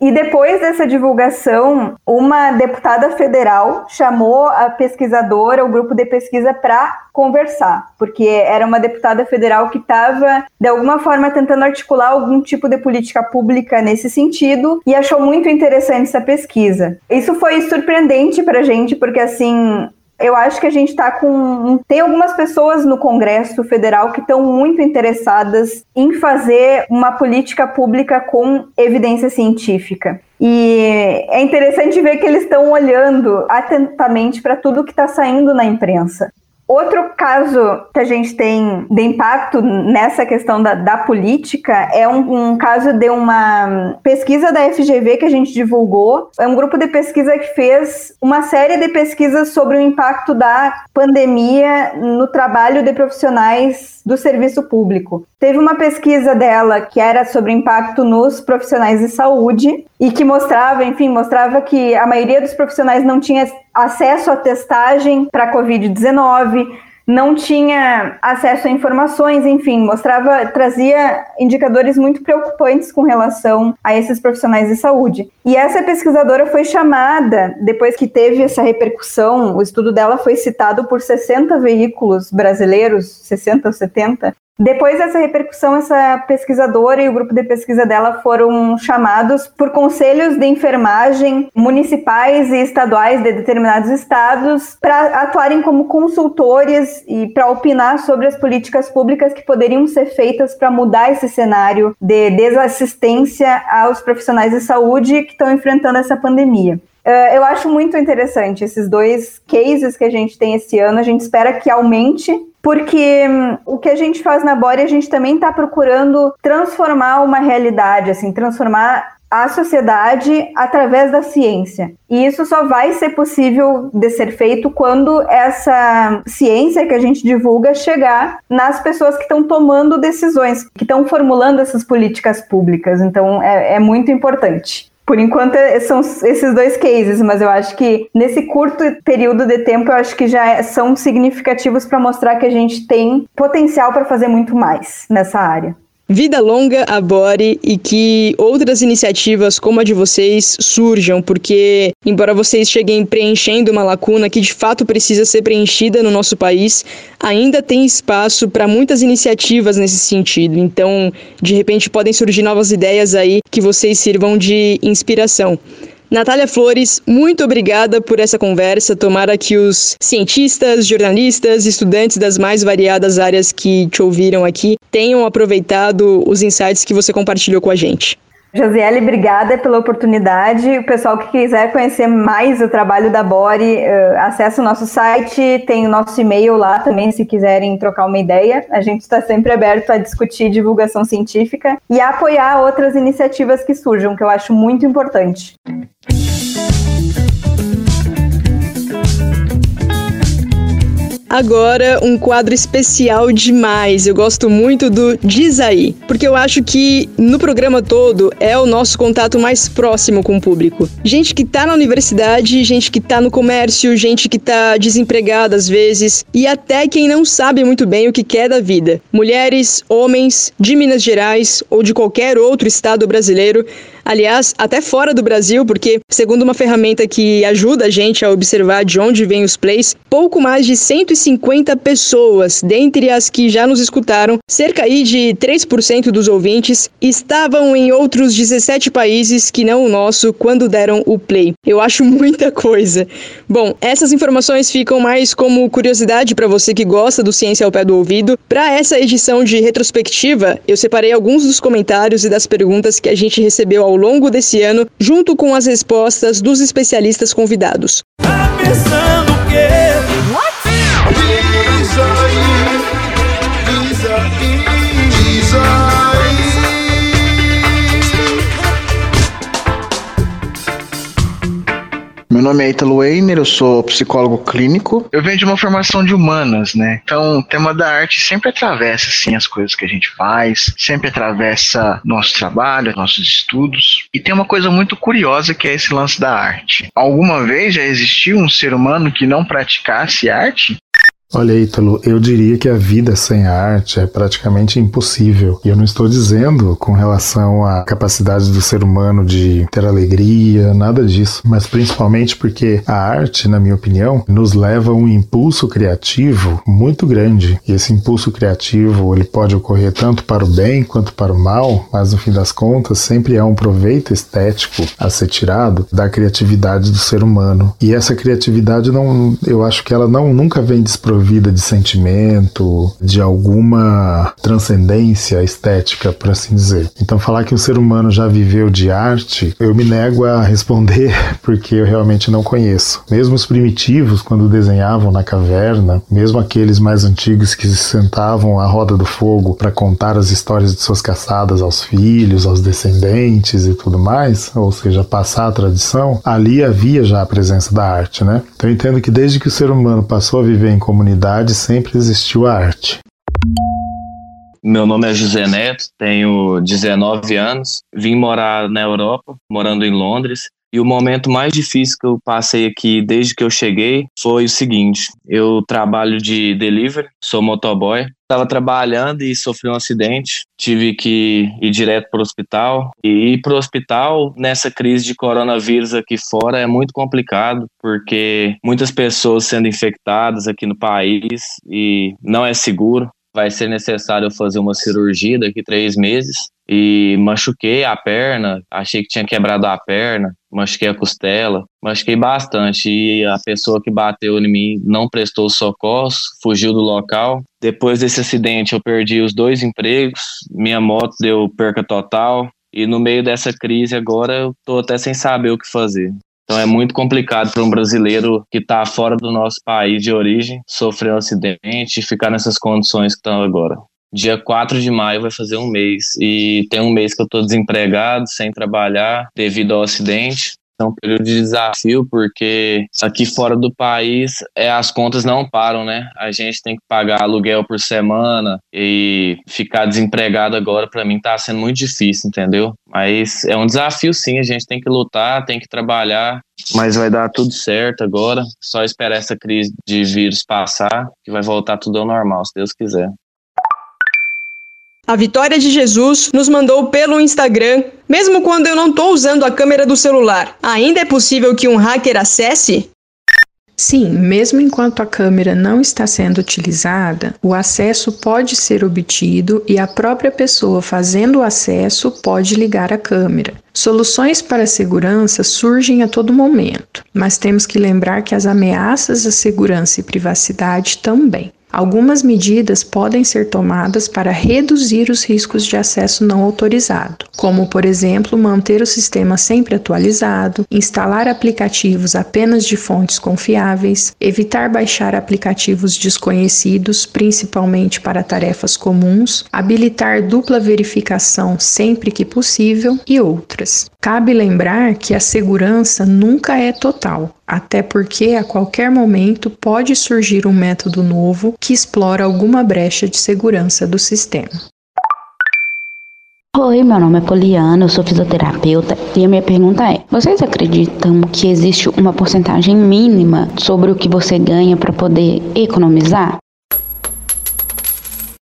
E depois dessa divulgação, uma deputada federal chamou a pesquisadora, o grupo de pesquisa, para conversar, porque era uma deputada federal que estava, de alguma forma, tentando articular algum tipo de política pública nesse sentido e achou muito interessante essa pesquisa. Isso foi surpreendente para a gente, porque assim eu acho que a gente está com. Tem algumas pessoas no Congresso Federal que estão muito interessadas em fazer uma política pública com evidência científica. E é interessante ver que eles estão olhando atentamente para tudo que está saindo na imprensa. Outro caso que a gente tem de impacto nessa questão da, da política é um, um, caso de uma pesquisa da FGV que a gente divulgou. É um grupo de pesquisa que fez uma série de pesquisas sobre o impacto da pandemia no trabalho de profissionais do serviço público. Teve uma pesquisa dela que era sobre impacto nos profissionais de saúde e que mostrava, enfim, mostrava que a maioria dos profissionais não tinha acesso à testagem para COVID-19, não tinha acesso a informações, enfim, mostrava, trazia indicadores muito preocupantes com relação a esses profissionais de saúde. E essa pesquisadora foi chamada, depois que teve essa repercussão, o estudo dela foi citado por 60 veículos brasileiros, 60 ou 70, depois dessa repercussão, essa pesquisadora e o grupo de pesquisa dela foram chamados por conselhos de enfermagem municipais e estaduais de determinados estados para atuarem como consultores e para opinar sobre as políticas públicas que poderiam ser feitas para mudar esse cenário de desassistência aos profissionais de saúde que estão enfrentando essa pandemia. Uh, eu acho muito interessante esses dois cases que a gente tem esse ano. A gente espera que aumente porque hum, o que a gente faz na Bore, a gente também está procurando transformar uma realidade, assim, transformar a sociedade através da ciência. E isso só vai ser possível de ser feito quando essa ciência que a gente divulga chegar nas pessoas que estão tomando decisões, que estão formulando essas políticas públicas. Então, é, é muito importante. Por enquanto é, são esses dois cases, mas eu acho que nesse curto período de tempo eu acho que já é, são significativos para mostrar que a gente tem potencial para fazer muito mais nessa área. Vida longa a Bore e que outras iniciativas como a de vocês surjam, porque embora vocês cheguem preenchendo uma lacuna que de fato precisa ser preenchida no nosso país, ainda tem espaço para muitas iniciativas nesse sentido. Então, de repente podem surgir novas ideias aí que vocês sirvam de inspiração. Natália Flores, muito obrigada por essa conversa. Tomara que os cientistas, jornalistas, estudantes das mais variadas áreas que te ouviram aqui tenham aproveitado os insights que você compartilhou com a gente. Josiele, obrigada pela oportunidade. O pessoal que quiser conhecer mais o trabalho da Bore, uh, acessa o nosso site, tem o nosso e-mail lá também, se quiserem trocar uma ideia. A gente está sempre aberto a discutir divulgação científica e a apoiar outras iniciativas que surjam, que eu acho muito importante. Agora, um quadro especial demais. Eu gosto muito do Diz aí, porque eu acho que no programa todo é o nosso contato mais próximo com o público. Gente que tá na universidade, gente que tá no comércio, gente que tá desempregada às vezes, e até quem não sabe muito bem o que quer da vida. Mulheres, homens, de Minas Gerais ou de qualquer outro estado brasileiro aliás, até fora do Brasil, porque, segundo uma ferramenta que ajuda a gente a observar de onde vêm os plays, pouco mais de 150 pessoas, dentre as que já nos escutaram, cerca aí de 3% dos ouvintes, estavam em outros 17 países que não o nosso quando deram o play. Eu acho *laughs* muita coisa. Bom, essas informações ficam mais como curiosidade para você que gosta do Ciência ao Pé do Ouvido. Para essa edição de retrospectiva, eu separei alguns dos comentários e das perguntas que a gente recebeu ao longo desse ano, junto com as respostas dos especialistas convidados. Tá pensando o quê? Diz Meu nome é Italo Weiner, eu sou psicólogo clínico. Eu venho de uma formação de humanas, né? Então, o tema da arte sempre atravessa, assim, as coisas que a gente faz, sempre atravessa nosso trabalho, nossos estudos. E tem uma coisa muito curiosa que é esse lance da arte. Alguma vez já existiu um ser humano que não praticasse arte? Olha, Ítalo, eu diria que a vida sem a arte é praticamente impossível. E eu não estou dizendo com relação à capacidade do ser humano de ter alegria, nada disso, mas principalmente porque a arte, na minha opinião, nos leva a um impulso criativo muito grande. E esse impulso criativo, ele pode ocorrer tanto para o bem quanto para o mal, mas no fim das contas, sempre há um proveito estético a ser tirado da criatividade do ser humano. E essa criatividade não, eu acho que ela não nunca vem desprovida desprovida de sentimento, de alguma transcendência estética, por assim dizer. Então, falar que o ser humano já viveu de arte, eu me nego a responder *laughs* porque eu realmente não conheço. Mesmo os primitivos, quando desenhavam na caverna, mesmo aqueles mais antigos que se sentavam à roda do fogo para contar as histórias de suas caçadas aos filhos, aos descendentes e tudo mais, ou seja, passar a tradição, ali havia já a presença da arte, né? Então, eu entendo que desde que o ser humano passou a viver em comunidade, comunidade sempre existiu a arte. Meu nome é José Neto, tenho 19 anos, vim morar na Europa, morando em Londres. E o momento mais difícil que eu passei aqui desde que eu cheguei foi o seguinte: eu trabalho de delivery, sou motoboy. Estava trabalhando e sofri um acidente. Tive que ir direto para o hospital. E ir para o hospital nessa crise de coronavírus aqui fora é muito complicado, porque muitas pessoas sendo infectadas aqui no país e não é seguro vai ser necessário fazer uma cirurgia daqui três meses e machuquei a perna, achei que tinha quebrado a perna, machuquei a costela, machuquei bastante e a pessoa que bateu em mim não prestou socorro, fugiu do local. Depois desse acidente eu perdi os dois empregos, minha moto deu perca total e no meio dessa crise agora eu tô até sem saber o que fazer. Então é muito complicado para um brasileiro que está fora do nosso país de origem sofrer um acidente e ficar nessas condições que estão agora. Dia 4 de maio vai fazer um mês e tem um mês que eu estou desempregado, sem trabalhar devido ao acidente. É um período de desafio porque aqui fora do país é, as contas não param, né? A gente tem que pagar aluguel por semana e ficar desempregado agora para mim tá sendo muito difícil, entendeu? Mas é um desafio sim, a gente tem que lutar, tem que trabalhar, mas vai dar tudo certo agora. Só esperar essa crise de vírus passar, que vai voltar tudo ao normal, se Deus quiser. A Vitória de Jesus nos mandou pelo Instagram. Mesmo quando eu não estou usando a câmera do celular, ainda é possível que um hacker acesse? Sim, mesmo enquanto a câmera não está sendo utilizada, o acesso pode ser obtido e a própria pessoa fazendo o acesso pode ligar a câmera. Soluções para a segurança surgem a todo momento, mas temos que lembrar que as ameaças à segurança e privacidade também. Algumas medidas podem ser tomadas para reduzir os riscos de acesso não autorizado, como, por exemplo, manter o sistema sempre atualizado, instalar aplicativos apenas de fontes confiáveis, evitar baixar aplicativos desconhecidos, principalmente para tarefas comuns, habilitar dupla verificação sempre que possível e outras. Cabe lembrar que a segurança nunca é total, até porque a qualquer momento pode surgir um método novo que explora alguma brecha de segurança do sistema. Oi, meu nome é Poliana, eu sou fisioterapeuta e a minha pergunta é: vocês acreditam que existe uma porcentagem mínima sobre o que você ganha para poder economizar?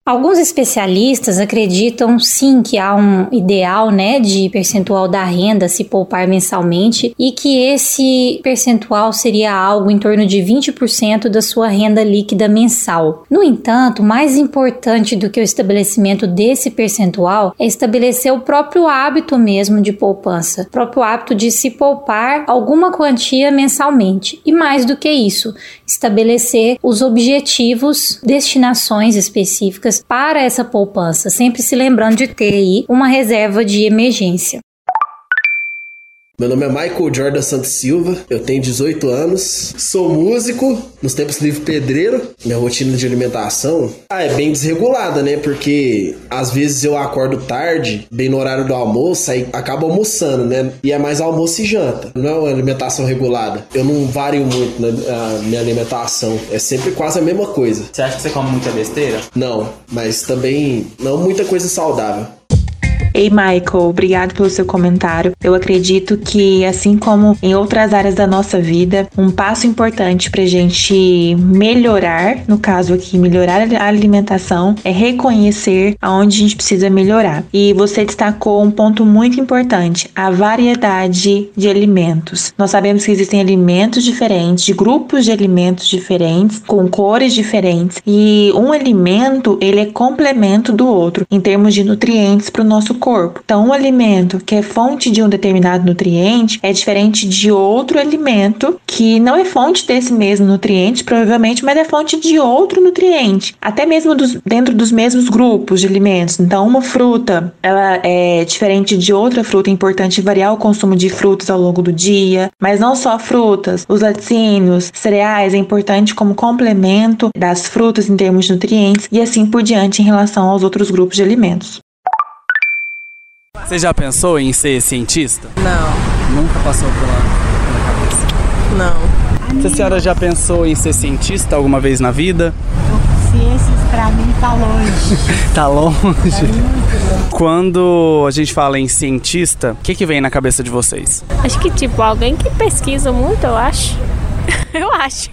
Alguns especialistas acreditam sim que há um ideal, né, de percentual da renda se poupar mensalmente e que esse percentual seria algo em torno de 20% da sua renda líquida mensal. No entanto, mais importante do que o estabelecimento desse percentual é estabelecer o próprio hábito mesmo de poupança, o próprio hábito de se poupar alguma quantia mensalmente. E mais do que isso, estabelecer os objetivos, destinações específicas para essa poupança, sempre se lembrando de ter aí uma reserva de emergência. Meu nome é Michael Jordan Santos Silva, eu tenho 18 anos, sou músico, nos tempos livre pedreiro. Minha rotina de alimentação ah, é bem desregulada, né? Porque às vezes eu acordo tarde, bem no horário do almoço, aí acabo almoçando, né? E é mais almoço e janta, não é uma alimentação regulada. Eu não vario muito na minha alimentação, é sempre quase a mesma coisa. Você acha que você come muita besteira? Não, mas também não muita coisa saudável. Ei, Michael, obrigado pelo seu comentário. Eu acredito que, assim como em outras áreas da nossa vida, um passo importante para gente melhorar, no caso aqui, melhorar a alimentação, é reconhecer aonde a gente precisa melhorar. E você destacou um ponto muito importante: a variedade de alimentos. Nós sabemos que existem alimentos diferentes, grupos de alimentos diferentes, com cores diferentes, e um alimento ele é complemento do outro em termos de nutrientes para o nosso corpo corpo. Então, um alimento que é fonte de um determinado nutriente é diferente de outro alimento que não é fonte desse mesmo nutriente, provavelmente, mas é fonte de outro nutriente, até mesmo dos, dentro dos mesmos grupos de alimentos. Então, uma fruta, ela é diferente de outra fruta, é importante variar o consumo de frutas ao longo do dia, mas não só frutas, os laticínios, cereais é importante como complemento das frutas em termos de nutrientes e assim por diante em relação aos outros grupos de alimentos. Você já pensou em ser cientista? Não. Nunca passou pela, pela cabeça? Não. Se a senhora já pensou em ser cientista alguma vez na vida? Ciências pra mim tá longe. *laughs* tá longe? Quando a gente fala em cientista, o que, que vem na cabeça de vocês? Acho que tipo alguém que pesquisa muito, eu acho. *laughs* eu acho.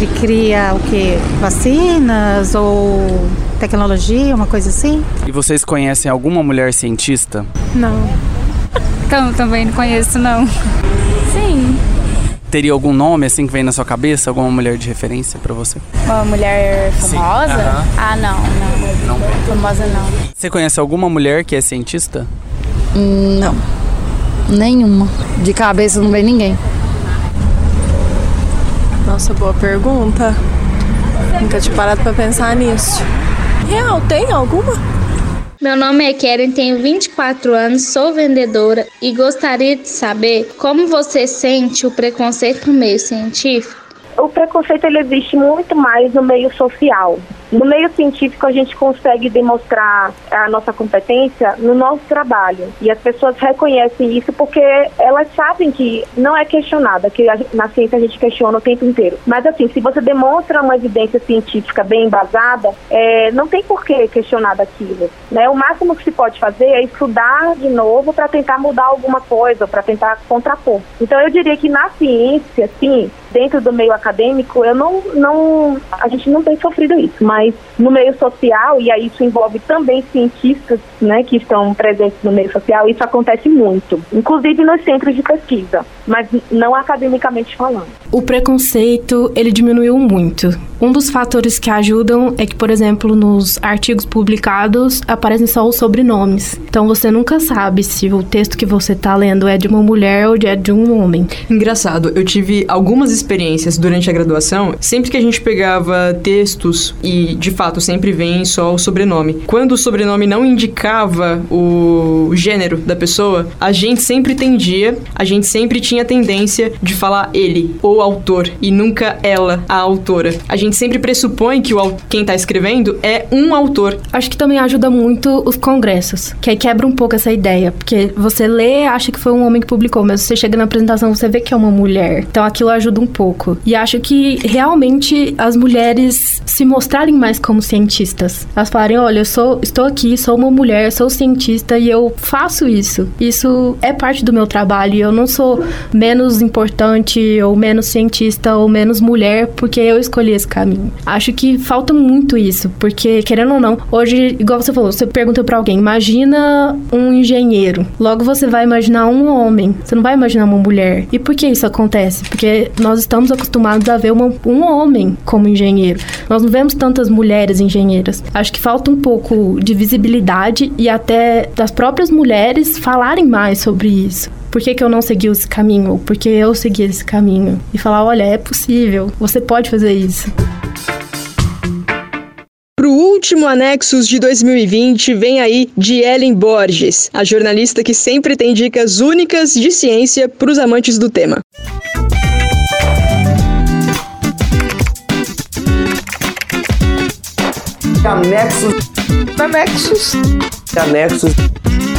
Que cria o que? Vacinas ou tecnologia, uma coisa assim? E vocês conhecem alguma mulher cientista? Não. Então, também não conheço, não. Sim. Teria algum nome assim que vem na sua cabeça? Alguma mulher de referência para você? Uma mulher famosa? Uhum. Ah, não, não. Não. Famosa não. Você conhece alguma mulher que é cientista? Não. Nenhuma. De cabeça não vem ninguém. Nossa, boa pergunta. Nunca tinha parado pra pensar nisso. Real, tem alguma? Meu nome é Keren, tenho 24 anos, sou vendedora e gostaria de saber como você sente o preconceito no meio científico. O preconceito ele existe muito mais no meio social. No meio científico, a gente consegue demonstrar a nossa competência no nosso trabalho. E as pessoas reconhecem isso porque elas sabem que não é questionada, que na ciência a gente questiona o tempo inteiro. Mas, assim, se você demonstra uma evidência científica bem embasada, é, não tem por que questionar daquilo. Né? O máximo que se pode fazer é estudar de novo para tentar mudar alguma coisa, para tentar contrapor. Então, eu diria que na ciência, sim, dentro do meio acadêmico, eu não, não, a gente não tem sofrido isso. Mas mas no meio social, e aí isso envolve também cientistas né, que estão presentes no meio social, isso acontece muito, inclusive nos centros de pesquisa, mas não academicamente falando. O preconceito, ele diminuiu muito. Um dos fatores que ajudam é que, por exemplo, nos artigos publicados aparecem só os sobrenomes. Então você nunca sabe se o texto que você está lendo é de uma mulher ou é de um homem. Engraçado, eu tive algumas experiências durante a graduação, sempre que a gente pegava textos e, de fato, sempre vem só o sobrenome. Quando o sobrenome não indicava o gênero da pessoa, a gente sempre tendia, a gente sempre tinha tendência de falar ele, o autor, e nunca ela, a autora. A gente sempre pressupõe que o, quem tá escrevendo é um autor. Acho que também ajuda muito os congressos, que aí quebra um pouco essa ideia, porque você lê, acha que foi um homem que publicou, mas você chega na apresentação, você vê que é uma mulher. Então aquilo ajuda um pouco. E acho que realmente as mulheres se mostrarem mais como cientistas. Elas falarem, olha, eu sou, estou aqui, sou uma mulher, sou cientista e eu faço isso. Isso é parte do meu trabalho eu não sou menos importante ou menos cientista ou menos mulher porque eu escolhi esse caminho. Acho que falta muito isso, porque querendo ou não, hoje, igual você falou, você pergunta para alguém, imagina um engenheiro. Logo você vai imaginar um homem, você não vai imaginar uma mulher. E por que isso acontece? Porque nós estamos acostumados a ver uma, um homem como engenheiro. Nós não vemos tantas mulheres engenheiras. Acho que falta um pouco de visibilidade e até das próprias mulheres falarem mais sobre isso. Por que, que eu não segui esse caminho? Por que eu segui esse caminho? E falar, olha, é possível, você pode fazer isso. Pro último Anexos de 2020, vem aí de Ellen Borges, a jornalista que sempre tem dicas únicas de ciência para os amantes do tema. Anexos. Anexos. Anexos.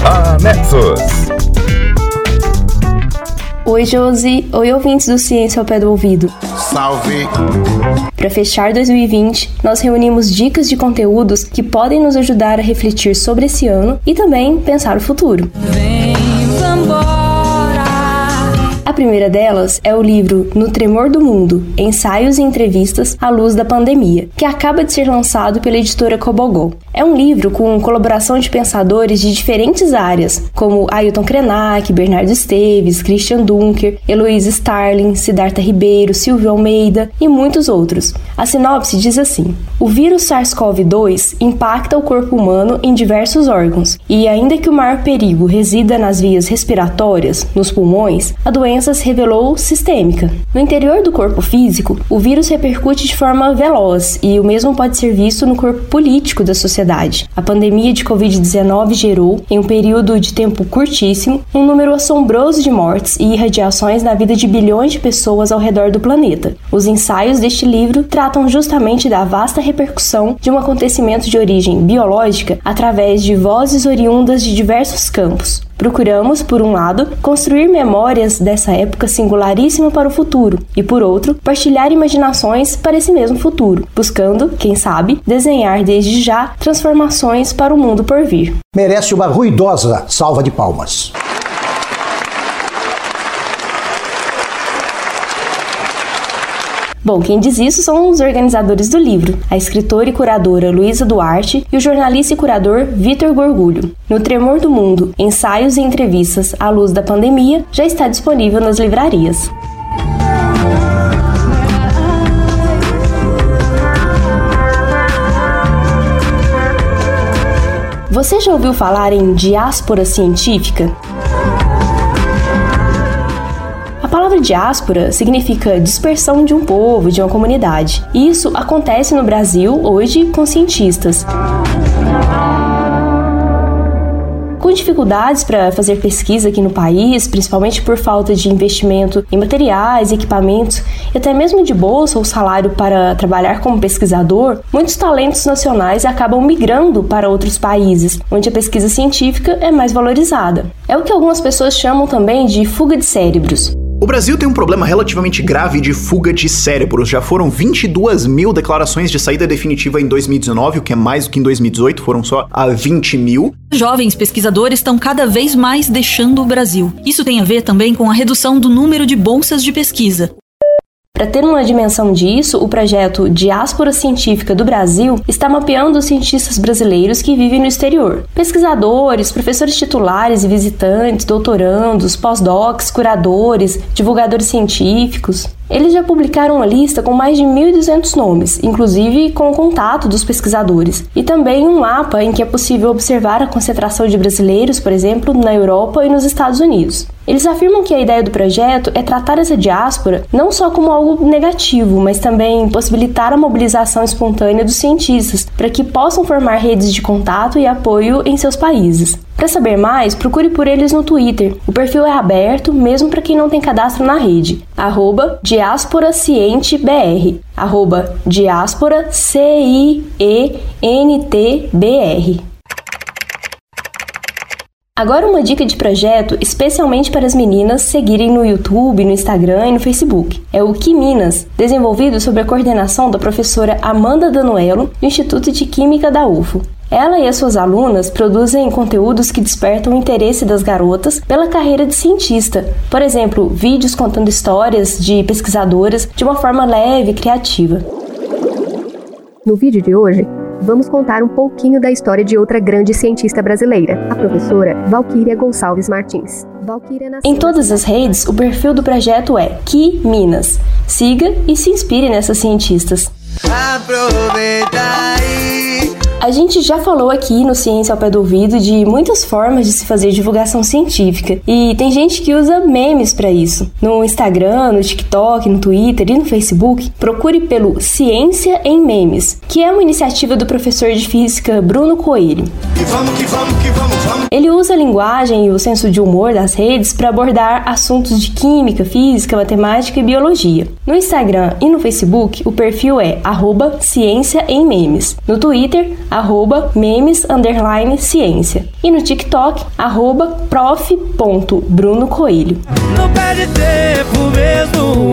Anexos. Oi, Josi. Oi, ouvintes do Ciência ao Pé do Ouvido. Salve! Para fechar 2020, nós reunimos dicas de conteúdos que podem nos ajudar a refletir sobre esse ano e também pensar o futuro. Vem, primeira delas é o livro No Tremor do Mundo: Ensaios e Entrevistas à Luz da Pandemia, que acaba de ser lançado pela editora Cobogó. É um livro com colaboração de pensadores de diferentes áreas, como Ailton Krenak, Bernardo Esteves, Christian Dunker, Heloísa Starling, Siddhartha Ribeiro, Silvio Almeida e muitos outros. A sinopse diz assim: O vírus SARS-CoV-2 impacta o corpo humano em diversos órgãos, e ainda que o maior perigo resida nas vias respiratórias, nos pulmões, a doença revelou sistêmica. No interior do corpo físico, o vírus repercute de forma veloz, e o mesmo pode ser visto no corpo político da sociedade. A pandemia de Covid-19 gerou, em um período de tempo curtíssimo, um número assombroso de mortes e irradiações na vida de bilhões de pessoas ao redor do planeta. Os ensaios deste livro tratam justamente da vasta repercussão de um acontecimento de origem biológica através de vozes oriundas de diversos campos. Procuramos, por um lado, construir memórias dessa época singularíssima para o futuro, e por outro, partilhar imaginações para esse mesmo futuro, buscando, quem sabe, desenhar desde já transformações para o mundo por vir. Merece uma ruidosa salva de palmas. Bom, quem diz isso são os organizadores do livro, a escritora e curadora Luísa Duarte e o jornalista e curador Vitor Gorgulho. No Tremor do Mundo, ensaios e entrevistas à luz da pandemia já está disponível nas livrarias. Você já ouviu falar em diáspora científica? Palavra diáspora significa dispersão de um povo, de uma comunidade. E isso acontece no Brasil hoje com cientistas com dificuldades para fazer pesquisa aqui no país, principalmente por falta de investimento em materiais, equipamentos e até mesmo de bolsa ou salário para trabalhar como pesquisador, muitos talentos nacionais acabam migrando para outros países, onde a pesquisa científica é mais valorizada. É o que algumas pessoas chamam também de fuga de cérebros. O Brasil tem um problema relativamente grave de fuga de cérebros. Já foram 22 mil declarações de saída definitiva em 2019, o que é mais do que em 2018, foram só a 20 mil. Jovens pesquisadores estão cada vez mais deixando o Brasil. Isso tem a ver também com a redução do número de bolsas de pesquisa. Para ter uma dimensão disso, o projeto Diáspora Científica do Brasil está mapeando os cientistas brasileiros que vivem no exterior. Pesquisadores, professores titulares e visitantes, doutorandos, pós-docs, curadores, divulgadores científicos. Eles já publicaram uma lista com mais de 1.200 nomes, inclusive com o contato dos pesquisadores, e também um mapa em que é possível observar a concentração de brasileiros, por exemplo, na Europa e nos Estados Unidos. Eles afirmam que a ideia do projeto é tratar essa diáspora não só como algo negativo, mas também possibilitar a mobilização espontânea dos cientistas para que possam formar redes de contato e apoio em seus países. Para saber mais, procure por eles no Twitter. O perfil é aberto, mesmo para quem não tem cadastro na rede. Arroba diasporacientebr. Arroba C-I-E-N-T-B-R. Agora uma dica de projeto especialmente para as meninas seguirem no YouTube, no Instagram e no Facebook. É o Que Minas, desenvolvido sob a coordenação da professora Amanda Danuelo, do Instituto de Química da UFO. Ela e as suas alunas produzem conteúdos que despertam o interesse das garotas pela carreira de cientista. Por exemplo, vídeos contando histórias de pesquisadoras de uma forma leve e criativa. No vídeo de hoje, vamos contar um pouquinho da história de outra grande cientista brasileira, a professora Valquíria Gonçalves Martins. Em todas as redes, o perfil do projeto é Ki Minas. Siga e se inspire nessas cientistas. Aproveita aí. A gente já falou aqui no Ciência ao Pé do Ouvido de muitas formas de se fazer divulgação científica e tem gente que usa memes para isso. No Instagram, no TikTok, no Twitter e no Facebook, procure pelo Ciência em Memes, que é uma iniciativa do professor de física Bruno Coelho. Que vamos, que vamos, que vamos. Ele usa a linguagem e o senso de humor das redes para abordar assuntos de química, física, matemática e biologia. No Instagram e no Facebook, o perfil é ciência em memes. No Twitter, arroba memes underline ciência. E no TikTok, arroba prof.brunocoelho. Não perde tempo mesmo.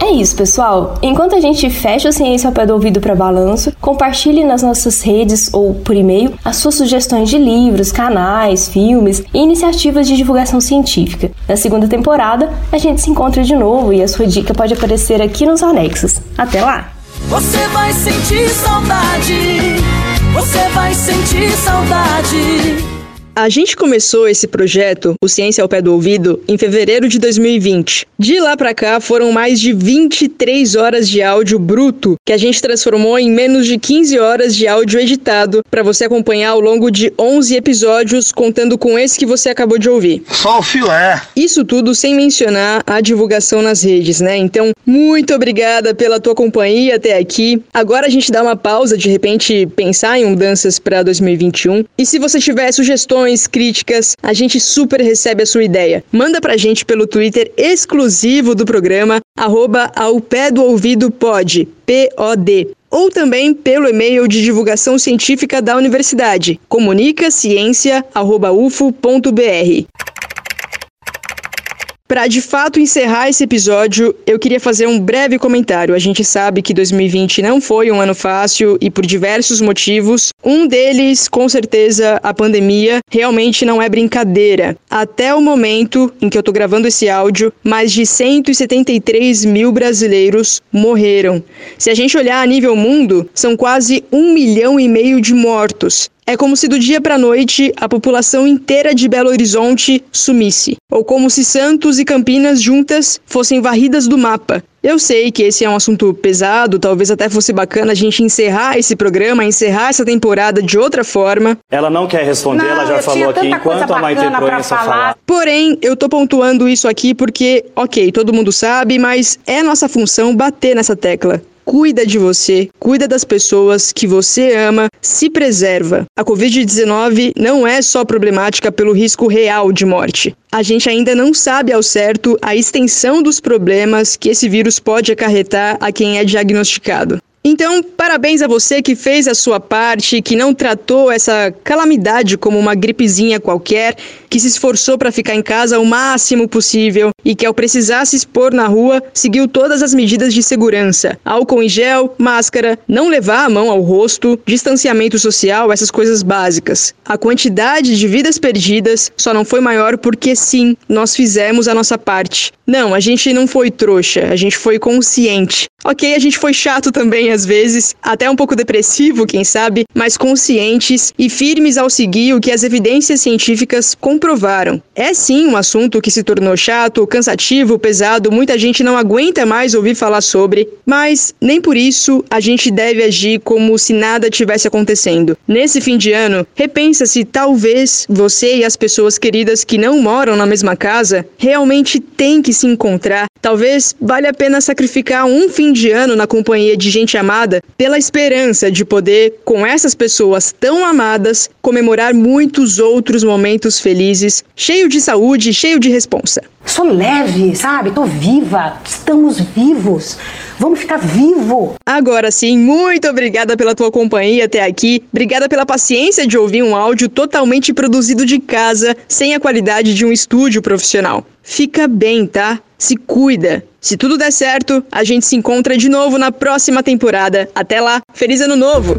É isso, pessoal. Enquanto a gente fecha a ciência ao pé do ouvido para balanço, compartilhe nas nossas redes ou por e-mail as suas sugestões de livros, canais, filmes e iniciativas de divulgação científica. Na segunda temporada, a gente se encontra de novo e a sua dica pode aparecer aqui nos anexos. Até lá! Você vai sentir saudade. Você vai sentir saudade. A gente começou esse projeto, o Ciência ao Pé do Ouvido, em fevereiro de 2020. De lá para cá foram mais de 23 horas de áudio bruto que a gente transformou em menos de 15 horas de áudio editado para você acompanhar ao longo de 11 episódios, contando com esse que você acabou de ouvir. Só o filé. Isso tudo sem mencionar a divulgação nas redes, né? Então, muito obrigada pela tua companhia até aqui. Agora a gente dá uma pausa, de repente pensar em mudanças para 2021. E se você tiver sugestões sugestões, críticas, a gente super recebe a sua ideia. Manda pra gente pelo Twitter exclusivo do programa, arroba ao pé do ouvido pode, P-O-D ou também pelo e-mail de divulgação científica da universidade, comunicaciência.ufo.br. Para de fato encerrar esse episódio, eu queria fazer um breve comentário. A gente sabe que 2020 não foi um ano fácil e por diversos motivos. Um deles, com certeza, a pandemia, realmente não é brincadeira. Até o momento em que eu tô gravando esse áudio, mais de 173 mil brasileiros morreram. Se a gente olhar a nível mundo, são quase um milhão e meio de mortos. É como se do dia para noite a população inteira de Belo Horizonte sumisse, ou como se Santos e Campinas juntas fossem varridas do mapa. Eu sei que esse é um assunto pesado, talvez até fosse bacana a gente encerrar esse programa, encerrar essa temporada de outra forma. Ela não quer responder, não, ela já falou aqui enquanto a Maite Proença falar. Porém, eu tô pontuando isso aqui porque, ok, todo mundo sabe, mas é nossa função bater nessa tecla cuida de você, cuida das pessoas que você ama, se preserva. A Covid-19 não é só problemática pelo risco real de morte. A gente ainda não sabe ao certo a extensão dos problemas que esse vírus pode acarretar a quem é diagnosticado. Então, parabéns a você que fez a sua parte, que não tratou essa calamidade como uma gripezinha qualquer, que se esforçou para ficar em casa o máximo possível e que ao precisar se expor na rua, seguiu todas as medidas de segurança: álcool em gel, máscara, não levar a mão ao rosto, distanciamento social, essas coisas básicas. A quantidade de vidas perdidas só não foi maior porque sim, nós fizemos a nossa parte. Não, a gente não foi trouxa, a gente foi consciente. Ok, a gente foi chato também às vezes, até um pouco depressivo, quem sabe, mas conscientes e firmes ao seguir o que as evidências científicas comprovaram. É sim um assunto que se tornou chato, cansativo, pesado, muita gente não aguenta mais ouvir falar sobre, mas nem por isso a gente deve agir como se nada tivesse acontecendo. Nesse fim de ano, repensa se talvez você e as pessoas queridas que não moram na mesma casa realmente têm que se encontrar. Talvez valha a pena sacrificar um fim de ano na companhia de gente amada pela esperança de poder, com essas pessoas tão amadas, comemorar muitos outros momentos felizes, cheio de saúde, cheio de responsa. Sou leve, sabe? Tô viva. Estamos vivos. Vamos ficar vivo. Agora sim, muito obrigada pela tua companhia até aqui. Obrigada pela paciência de ouvir um áudio totalmente produzido de casa, sem a qualidade de um estúdio profissional. Fica bem, tá? Se cuida. Se tudo der certo, a gente se encontra de novo na próxima temporada. Até lá, feliz ano novo!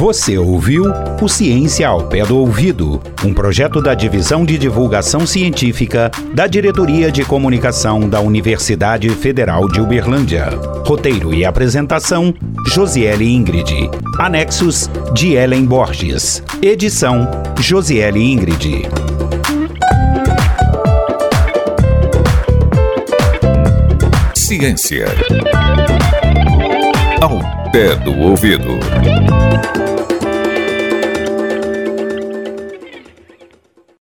Você ouviu o Ciência ao Pé do Ouvido, um projeto da Divisão de Divulgação Científica da Diretoria de Comunicação da Universidade Federal de Uberlândia. Roteiro e apresentação: Josiele Ingrid. Anexos de Ellen Borges. Edição: Josiele Ingrid. Ciência. Ao pé do ouvido.